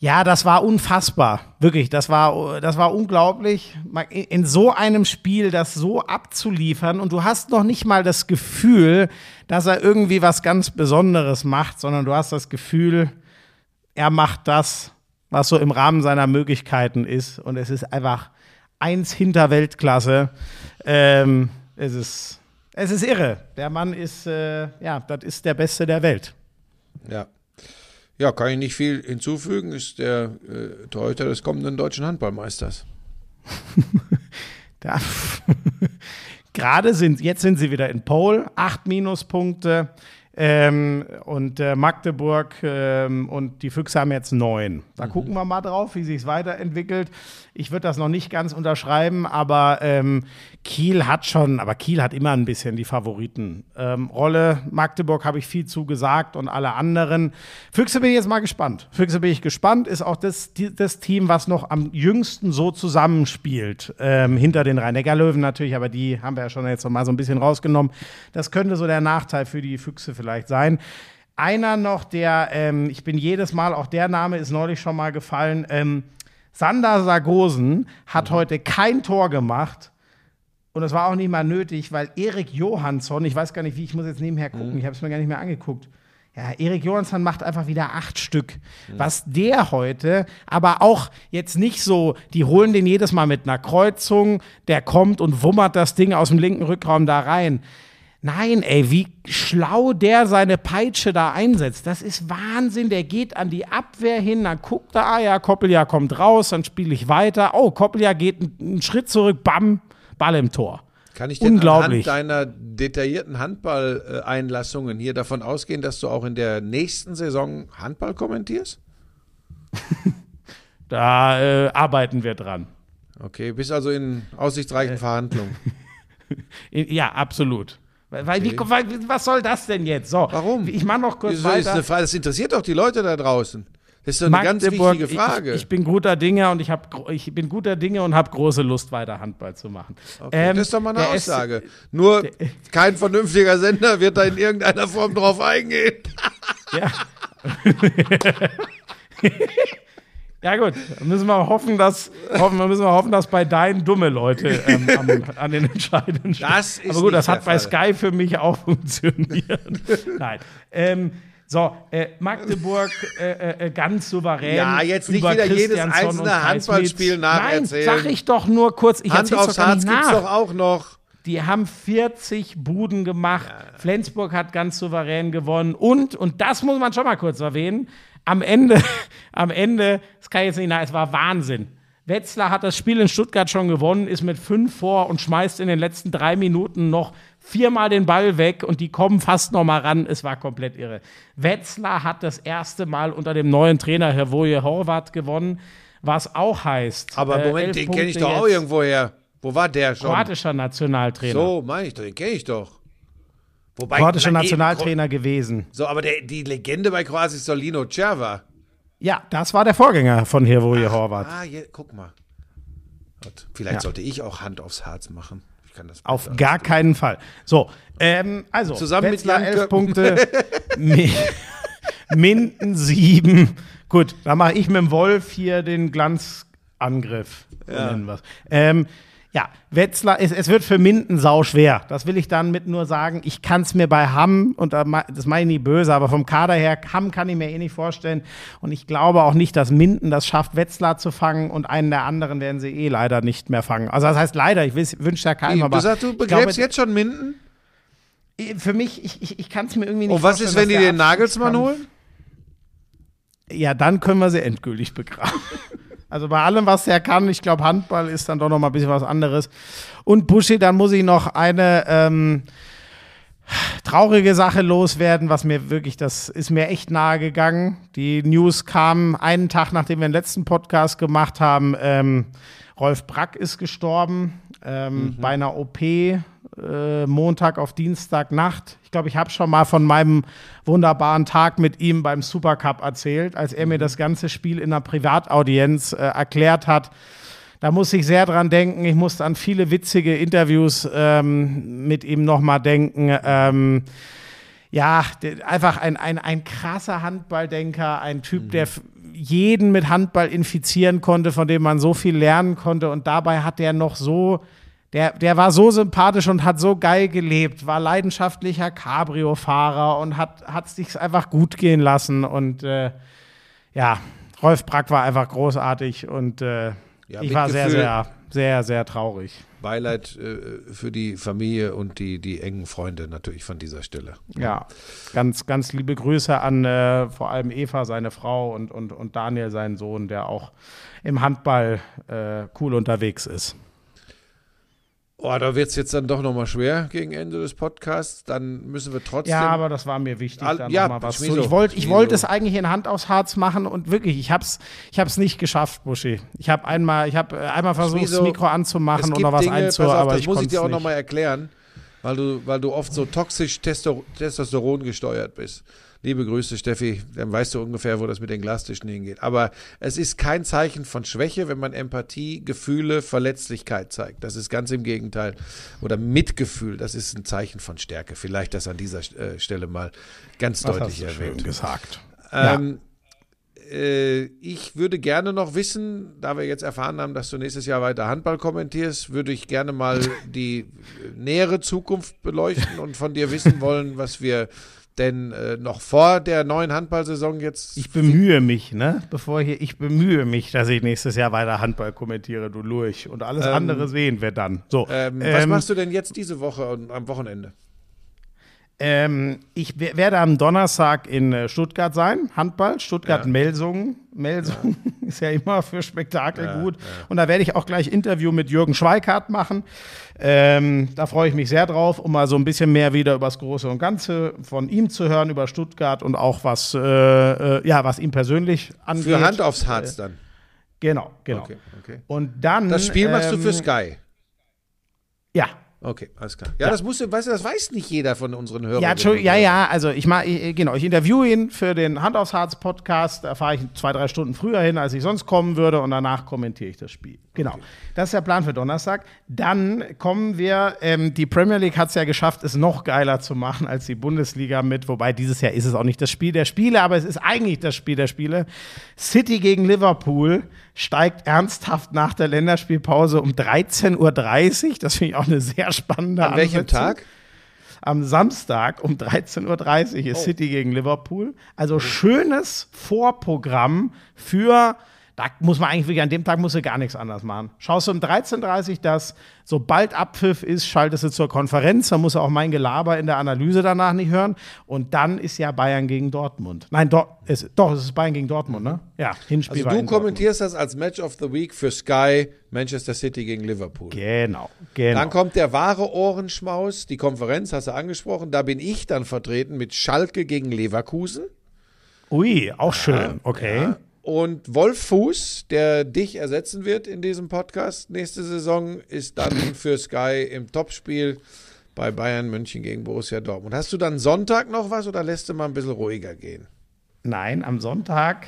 ja, das war unfassbar. Wirklich, das war, das war unglaublich, in so einem Spiel das so abzuliefern. Und du hast noch nicht mal das Gefühl, dass er irgendwie was ganz Besonderes macht, sondern du hast das Gefühl, er macht das, was so im Rahmen seiner Möglichkeiten ist. Und es ist einfach eins hinter Weltklasse. Ähm, es, ist, es ist irre. Der Mann ist, äh, ja, das ist der Beste der Welt. Ja, ja, kann ich nicht viel hinzufügen, ist der äh, Torhüter des kommenden deutschen Handballmeisters. Gerade sind, jetzt sind sie wieder in Pole, acht Minuspunkte. Ähm, und äh, Magdeburg ähm, und die Füchse haben jetzt neun. Da mhm. gucken wir mal drauf, wie sich es weiterentwickelt. Ich würde das noch nicht ganz unterschreiben, aber ähm, Kiel hat schon, aber Kiel hat immer ein bisschen die Favoritenrolle. Ähm, Magdeburg habe ich viel zu gesagt und alle anderen. Füchse bin ich jetzt mal gespannt. Füchse bin ich gespannt, ist auch das, die, das Team, was noch am jüngsten so zusammenspielt. Ähm, hinter den Rhein-Neckar-Löwen natürlich, aber die haben wir ja schon jetzt noch mal so ein bisschen rausgenommen. Das könnte so der Nachteil für die Füchse vielleicht sein. Einer noch, der, ähm, ich bin jedes Mal, auch der Name ist neulich schon mal gefallen, ähm, Sander Sargosen hat mhm. heute kein Tor gemacht und das war auch nicht mal nötig, weil Erik Johansson, ich weiß gar nicht wie, ich muss jetzt nebenher gucken, mhm. ich habe es mir gar nicht mehr angeguckt. Ja, Erik Johansson macht einfach wieder acht Stück. Mhm. Was der heute, aber auch jetzt nicht so, die holen den jedes Mal mit einer Kreuzung, der kommt und wummert das Ding aus dem linken Rückraum da rein. Nein, ey, wie schlau der seine Peitsche da einsetzt. Das ist Wahnsinn. Der geht an die Abwehr hin, dann guckt er, ah ja, Koppeljahr kommt raus, dann spiele ich weiter. Oh, Koppeljahr geht einen Schritt zurück, bam, Ball im Tor. Kann ich denn anhand deiner detaillierten Handball-Einlassungen hier davon ausgehen, dass du auch in der nächsten Saison Handball kommentierst? da äh, arbeiten wir dran. Okay, bist also in aussichtsreichen äh, Verhandlungen. ja, absolut. Weil, okay. wie, was soll das denn jetzt? So, Warum? Ich mache noch kurz das weiter. Frage, das interessiert doch die Leute da draußen. Das ist doch eine Magdeburg, ganz wichtige Frage. Ich, ich, bin guter Dinge und ich, hab, ich bin guter Dinge und habe große Lust, weiter Handball zu machen. Okay, ähm, das ist doch mal eine Aussage. S Nur kein vernünftiger Sender wird da in irgendeiner Form drauf eingehen. ja. Ja gut, dann müssen wir hoffen, dass hoffen, müssen wir hoffen, dass bei deinen dumme Leute ähm, am, an den entscheidenden Das ist Aber gut, das hat bei Sky für mich auch funktioniert. Nein. Ähm, so, äh, Magdeburg äh, äh, ganz souverän. Ja, jetzt nicht wieder jedes einzelne Handballspiel nacherzählen. Nein, sag ich doch nur kurz. Ich Hand aufs doch Herz gibt's doch auch noch. Die haben 40 Buden gemacht. Ja. Flensburg hat ganz souverän gewonnen. Und, und das muss man schon mal kurz erwähnen, am Ende, am Ende, das kann ich jetzt nicht nach, es war Wahnsinn. Wetzlar hat das Spiel in Stuttgart schon gewonnen, ist mit fünf vor und schmeißt in den letzten drei Minuten noch viermal den Ball weg und die kommen fast noch mal ran. Es war komplett irre. Wetzlar hat das erste Mal unter dem neuen Trainer Herr Woje Horvath gewonnen, was auch heißt. Aber äh, Moment, den kenne ich doch auch irgendwoher. Wo war der schon? Kroatischer Nationaltrainer. So, meine ich doch, den kenne ich doch. Wobei, Kroatischer Nationaltrainer gewesen. So, aber der, die Legende bei Kroatien ist doch Lino Cerva. Ja, das war der Vorgänger von Hervoje Horvath. Ah, je, guck mal. Gott, vielleicht ja. sollte ich auch Hand aufs Herz machen. Auf gar keinen Fall. So, ähm, also, zusammen Wetzlar mit elf Punkte, Minden sieben. Gut, da mache ich mit dem Wolf hier den Glanzangriff. Ja. Ähm, ja, Wetzlar, es, es wird für Minden sau schwer. Das will ich dann mit nur sagen. Ich kann es mir bei Hamm, und das meine ich nie böse, aber vom Kader her, Hamm kann ich mir eh nicht vorstellen. Und ich glaube auch nicht, dass Minden das schafft, Wetzlar zu fangen und einen der anderen werden sie eh leider nicht mehr fangen. Also das heißt leider, ich wünsche ja keinem, aber. Du sagst, du begräbst jetzt schon Minden? Für mich, ich, ich, ich kann es mir irgendwie nicht vorstellen. Und was ist, wenn die den Nagelsmann holen? Ja, dann können wir sie endgültig begraben. Also bei allem, was er kann, ich glaube, Handball ist dann doch noch mal ein bisschen was anderes. Und Buschi, dann muss ich noch eine ähm, traurige Sache loswerden, was mir wirklich, das ist mir echt nahe gegangen. Die News kam einen Tag, nachdem wir den letzten Podcast gemacht haben. Ähm, Rolf Brack ist gestorben ähm, mhm. bei einer OP. Äh, Montag auf Dienstagnacht. Ich glaube, ich habe schon mal von meinem wunderbaren Tag mit ihm beim Supercup erzählt, als er mir das ganze Spiel in einer Privataudienz äh, erklärt hat. Da muss ich sehr dran denken. Ich musste an viele witzige Interviews ähm, mit ihm nochmal denken. Ähm, ja, einfach ein, ein, ein krasser Handballdenker, ein Typ, mhm. der jeden mit Handball infizieren konnte, von dem man so viel lernen konnte. Und dabei hat er noch so, der, der war so sympathisch und hat so geil gelebt, war leidenschaftlicher Cabrio-Fahrer und hat es sich einfach gut gehen lassen. Und äh, ja, Rolf Brack war einfach großartig und äh, ja, ich war sehr, sehr, sehr, sehr traurig. Beileid äh, für die Familie und die, die engen Freunde natürlich von dieser Stelle. Ja, ganz, ganz liebe Grüße an äh, vor allem Eva, seine Frau, und, und, und Daniel, seinen Sohn, der auch im Handball äh, cool unterwegs ist. Oh, da wird es jetzt dann doch nochmal schwer gegen Ende des Podcasts. Dann müssen wir trotzdem. Ja, aber das war mir wichtig, all, ja, nochmal was zu. Ich wollte ich wollt es eigentlich in Hand aufs Harz machen und wirklich, ich habe es ich hab's nicht geschafft, Buschi. Ich habe einmal, hab einmal versucht, Schmieso, das Mikro anzumachen und noch was einzuhören, aber das muss ich dir auch nochmal erklären, weil du, weil du oft so toxisch Testosteron gesteuert bist. Liebe Grüße, Steffi. Dann weißt du ungefähr, wo das mit den Glastischen hingeht. Aber es ist kein Zeichen von Schwäche, wenn man Empathie, Gefühle, Verletzlichkeit zeigt. Das ist ganz im Gegenteil. Oder Mitgefühl, das ist ein Zeichen von Stärke. Vielleicht das an dieser äh, Stelle mal ganz Was deutlich hast du erwähnt. Schön gesagt. Ähm, ja äh, ich würde gerne noch wissen, da wir jetzt erfahren haben, dass du nächstes Jahr weiter Handball kommentierst, würde ich gerne mal die nähere Zukunft beleuchten und von dir wissen wollen, was wir denn äh, noch vor der neuen Handballsaison jetzt. Ich bemühe mich, ne? Bevor hier, ich bemühe mich, dass ich nächstes Jahr weiter Handball kommentiere, du Lurch. Und alles ähm, andere sehen wir dann. So. Ähm, was ähm, machst du denn jetzt diese Woche und am Wochenende? Ähm, ich werde am Donnerstag in äh, Stuttgart sein, Handball, Stuttgart-Melsungen. Ja. Melsungen ja. ist ja immer für Spektakel ja, gut. Und da werde ich auch gleich Interview mit Jürgen Schweikart machen. Ähm, da freue ich mich sehr drauf, um mal so ein bisschen mehr wieder über das Große und Ganze von ihm zu hören, über Stuttgart und auch was, äh, äh, ja, was ihm persönlich angeht. Für Hand aufs Harz dann. Genau, genau. Okay, okay. Und dann. Das Spiel machst ähm, du für ähm, Sky. Ja, Okay, alles klar. Ja, ja, das musst du, weißt du, das weiß nicht jeder von unseren Hörern. Ja, ja, ja, also ich mal, genau, ich interviewe ihn für den Hand aufs Harz Podcast. Da fahre ich zwei, drei Stunden früher hin, als ich sonst kommen würde und danach kommentiere ich das Spiel. Genau. Okay. Das ist der Plan für Donnerstag. Dann kommen wir, ähm, die Premier League hat es ja geschafft, es noch geiler zu machen als die Bundesliga mit, wobei dieses Jahr ist es auch nicht das Spiel der Spiele, aber es ist eigentlich das Spiel der Spiele. City gegen Liverpool steigt ernsthaft nach der Länderspielpause um 13.30 Uhr. Das finde ich auch eine sehr spannende An welchem Ansetzung. Tag? Am Samstag um 13.30 Uhr ist oh. City gegen Liverpool. Also schönes Vorprogramm für da muss man eigentlich wirklich, an dem Tag muss du gar nichts anders machen. Schaust du um 13.30 Uhr das, sobald Abpfiff ist, schaltest du zur Konferenz, dann musst du auch mein Gelaber in der Analyse danach nicht hören. Und dann ist ja Bayern gegen Dortmund. Nein, do, es, doch, es ist Bayern gegen Dortmund, ne? Ja, Hinspiel. Also du kommentierst Dortmund. das als Match of the Week für Sky Manchester City gegen Liverpool. Genau, genau. Dann kommt der wahre Ohrenschmaus, die Konferenz, hast du angesprochen. Da bin ich dann vertreten mit Schalke gegen Leverkusen. Ui, auch schön, okay. Ja. Und Wolf Fuß, der dich ersetzen wird in diesem Podcast nächste Saison, ist dann für Sky im Topspiel bei Bayern München gegen Borussia Dortmund. Hast du dann Sonntag noch was oder lässt du mal ein bisschen ruhiger gehen? Nein, am Sonntag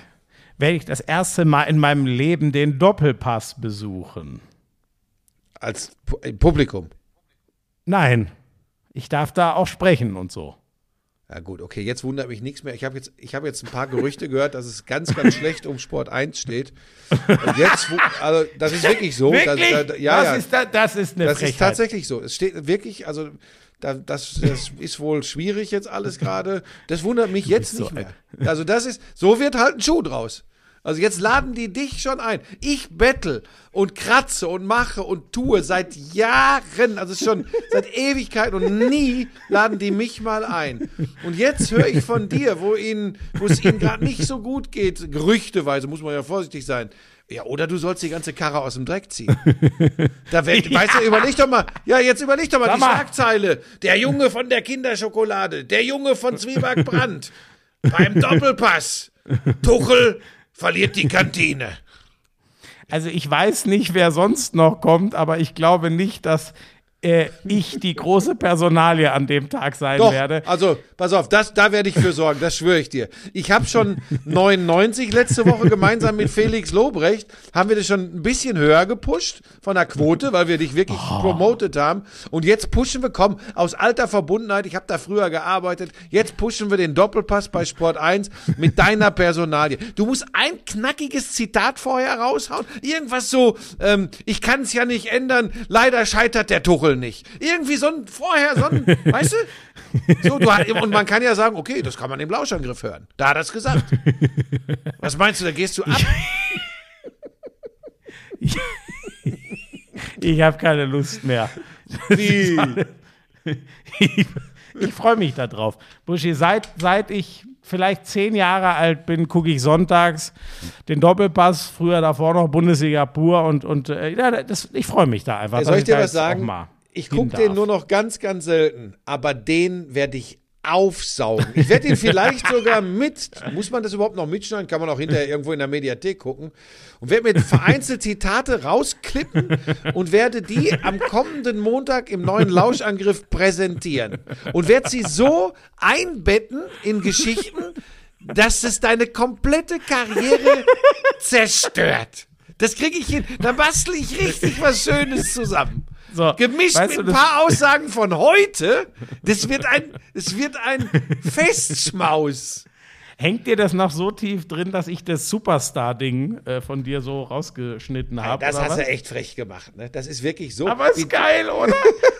werde ich das erste Mal in meinem Leben den Doppelpass besuchen. Als Publikum? Nein, ich darf da auch sprechen und so. Ja gut, okay, jetzt wundert mich nichts mehr. Ich habe jetzt, hab jetzt ein paar Gerüchte gehört, dass es ganz, ganz schlecht um Sport 1 steht. Und jetzt, also das ist wirklich so. Wirklich? Da, da, ja, das. Ist da, das ist eine Das Frechheit. ist tatsächlich so. Es steht wirklich, also da, das, das ist wohl schwierig jetzt alles gerade. Das wundert mich jetzt nicht so mehr. Also das ist, so wird halt ein Schuh draus. Also jetzt laden die dich schon ein. Ich bettel und kratze und mache und tue seit Jahren, also schon seit Ewigkeiten und nie laden die mich mal ein. Und jetzt höre ich von dir, wo ihnen, wo es ihnen gerade nicht so gut geht, gerüchteweise, muss man ja vorsichtig sein. Ja, oder du sollst die ganze Karre aus dem Dreck ziehen. Da wird, ja. weißt du, überleg doch mal, ja, jetzt überleg doch mal Sag die mal. Schlagzeile. Der Junge von der Kinderschokolade, der Junge von Zwieback Brandt, beim Doppelpass. Tuchel verliert die Kantine. Also ich weiß nicht, wer sonst noch kommt, aber ich glaube nicht, dass äh, ich die große Personalie an dem Tag sein Doch, werde. also pass auf, das, da werde ich für sorgen, das schwöre ich dir. Ich habe schon 99 letzte Woche gemeinsam mit Felix Lobrecht, haben wir das schon ein bisschen höher gepusht von der Quote, weil wir dich wirklich Oh. promotet haben. Und jetzt pushen wir, komm, aus alter Verbundenheit, ich habe da früher gearbeitet, jetzt pushen wir den Doppelpass bei Sport 1 mit deiner Personalie. Du musst ein knackiges Zitat vorher raushauen, irgendwas so, ähm, ich kann es ja nicht ändern, leider scheitert der Tuchel nicht. Irgendwie so ein, vorher so ein, weißt du? So, du hast- und man kann ja sagen, okay, das kann man im Lauschangriff hören. Da hat er es gesagt. Was meinst du, da gehst du ab? Ich habe keine Lust mehr. Wie? ich ich freue mich darauf. Buschi, seit, seit ich vielleicht zehn Jahre alt bin, gucke ich sonntags den Doppelpass, früher davor noch Bundesliga pur und, und äh, ja, das, ich freue mich da einfach. Soll ich dir was sagen? Ich gucke den nur noch ganz, ganz selten. Aber den werde ich aufsaugen. Ich werde ihn vielleicht sogar mit, muss man das überhaupt noch mitschneiden? Kann man auch hinterher irgendwo in der Mediathek gucken. Und werde mir vereinzelt Zitate rausklippen und werde die am kommenden Montag im neuen Lauschangriff präsentieren. Und werde sie so einbetten in Geschichten, dass es deine komplette Karriere zerstört. Das kriege ich hin. Da bastle ich richtig was Schönes zusammen. So, Gemischt mit ein das- paar Aussagen von heute. Das wird ein, es wird ein Festschmaus. Hängt dir das noch so tief drin, dass ich das Superstar-Ding äh, von dir so rausgeschnitten habe? Das hast was? du echt frech gemacht. Ne? Das ist wirklich so. Aber ist geil, oder?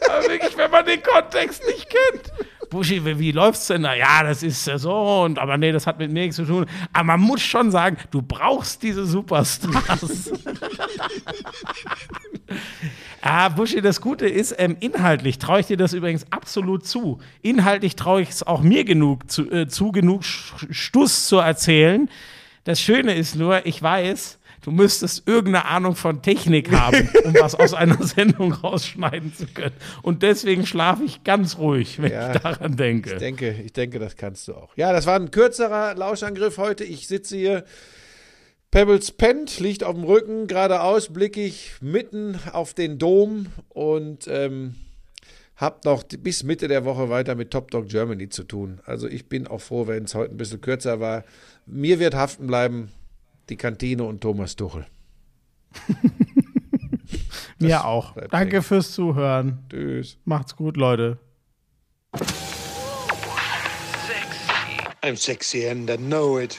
Aber wirklich, wenn man den Kontext nicht kennt. Buschi, wie, wie läuft's denn da? Ja, das ist so und aber nee, das hat mit mir nichts zu tun. Aber man muss schon sagen, du brauchst diese Superstars. ah, Buschi, das Gute ist, ähm, inhaltlich traue ich dir das übrigens absolut zu. Inhaltlich traue ich es auch mir genug zu, äh, zu genug Stuss zu erzählen. Das Schöne ist nur, ich weiß, du müsstest irgendeine Ahnung von Technik haben, um was aus einer Sendung rausschneiden zu können. Und deswegen schlafe ich ganz ruhig, wenn Ja. ich daran denke. Ich denke, ich denke, das kannst du auch. Ja, das war ein kürzerer Lauschangriff heute. Ich sitze hier. Pebbles pennt, liegt auf dem Rücken, geradeaus blicke ich mitten auf den Dom und ähm, hab noch bis Mitte der Woche weiter mit Top Dog Germany zu tun. Also ich bin auch froh, wenn es heute ein bisschen kürzer war. Mir wird haften bleiben die Kantine und Thomas Tuchel. Mir auch. Danke hängen. fürs Zuhören. Tschüss. Macht's gut, Leute. I'm sexy and I know it.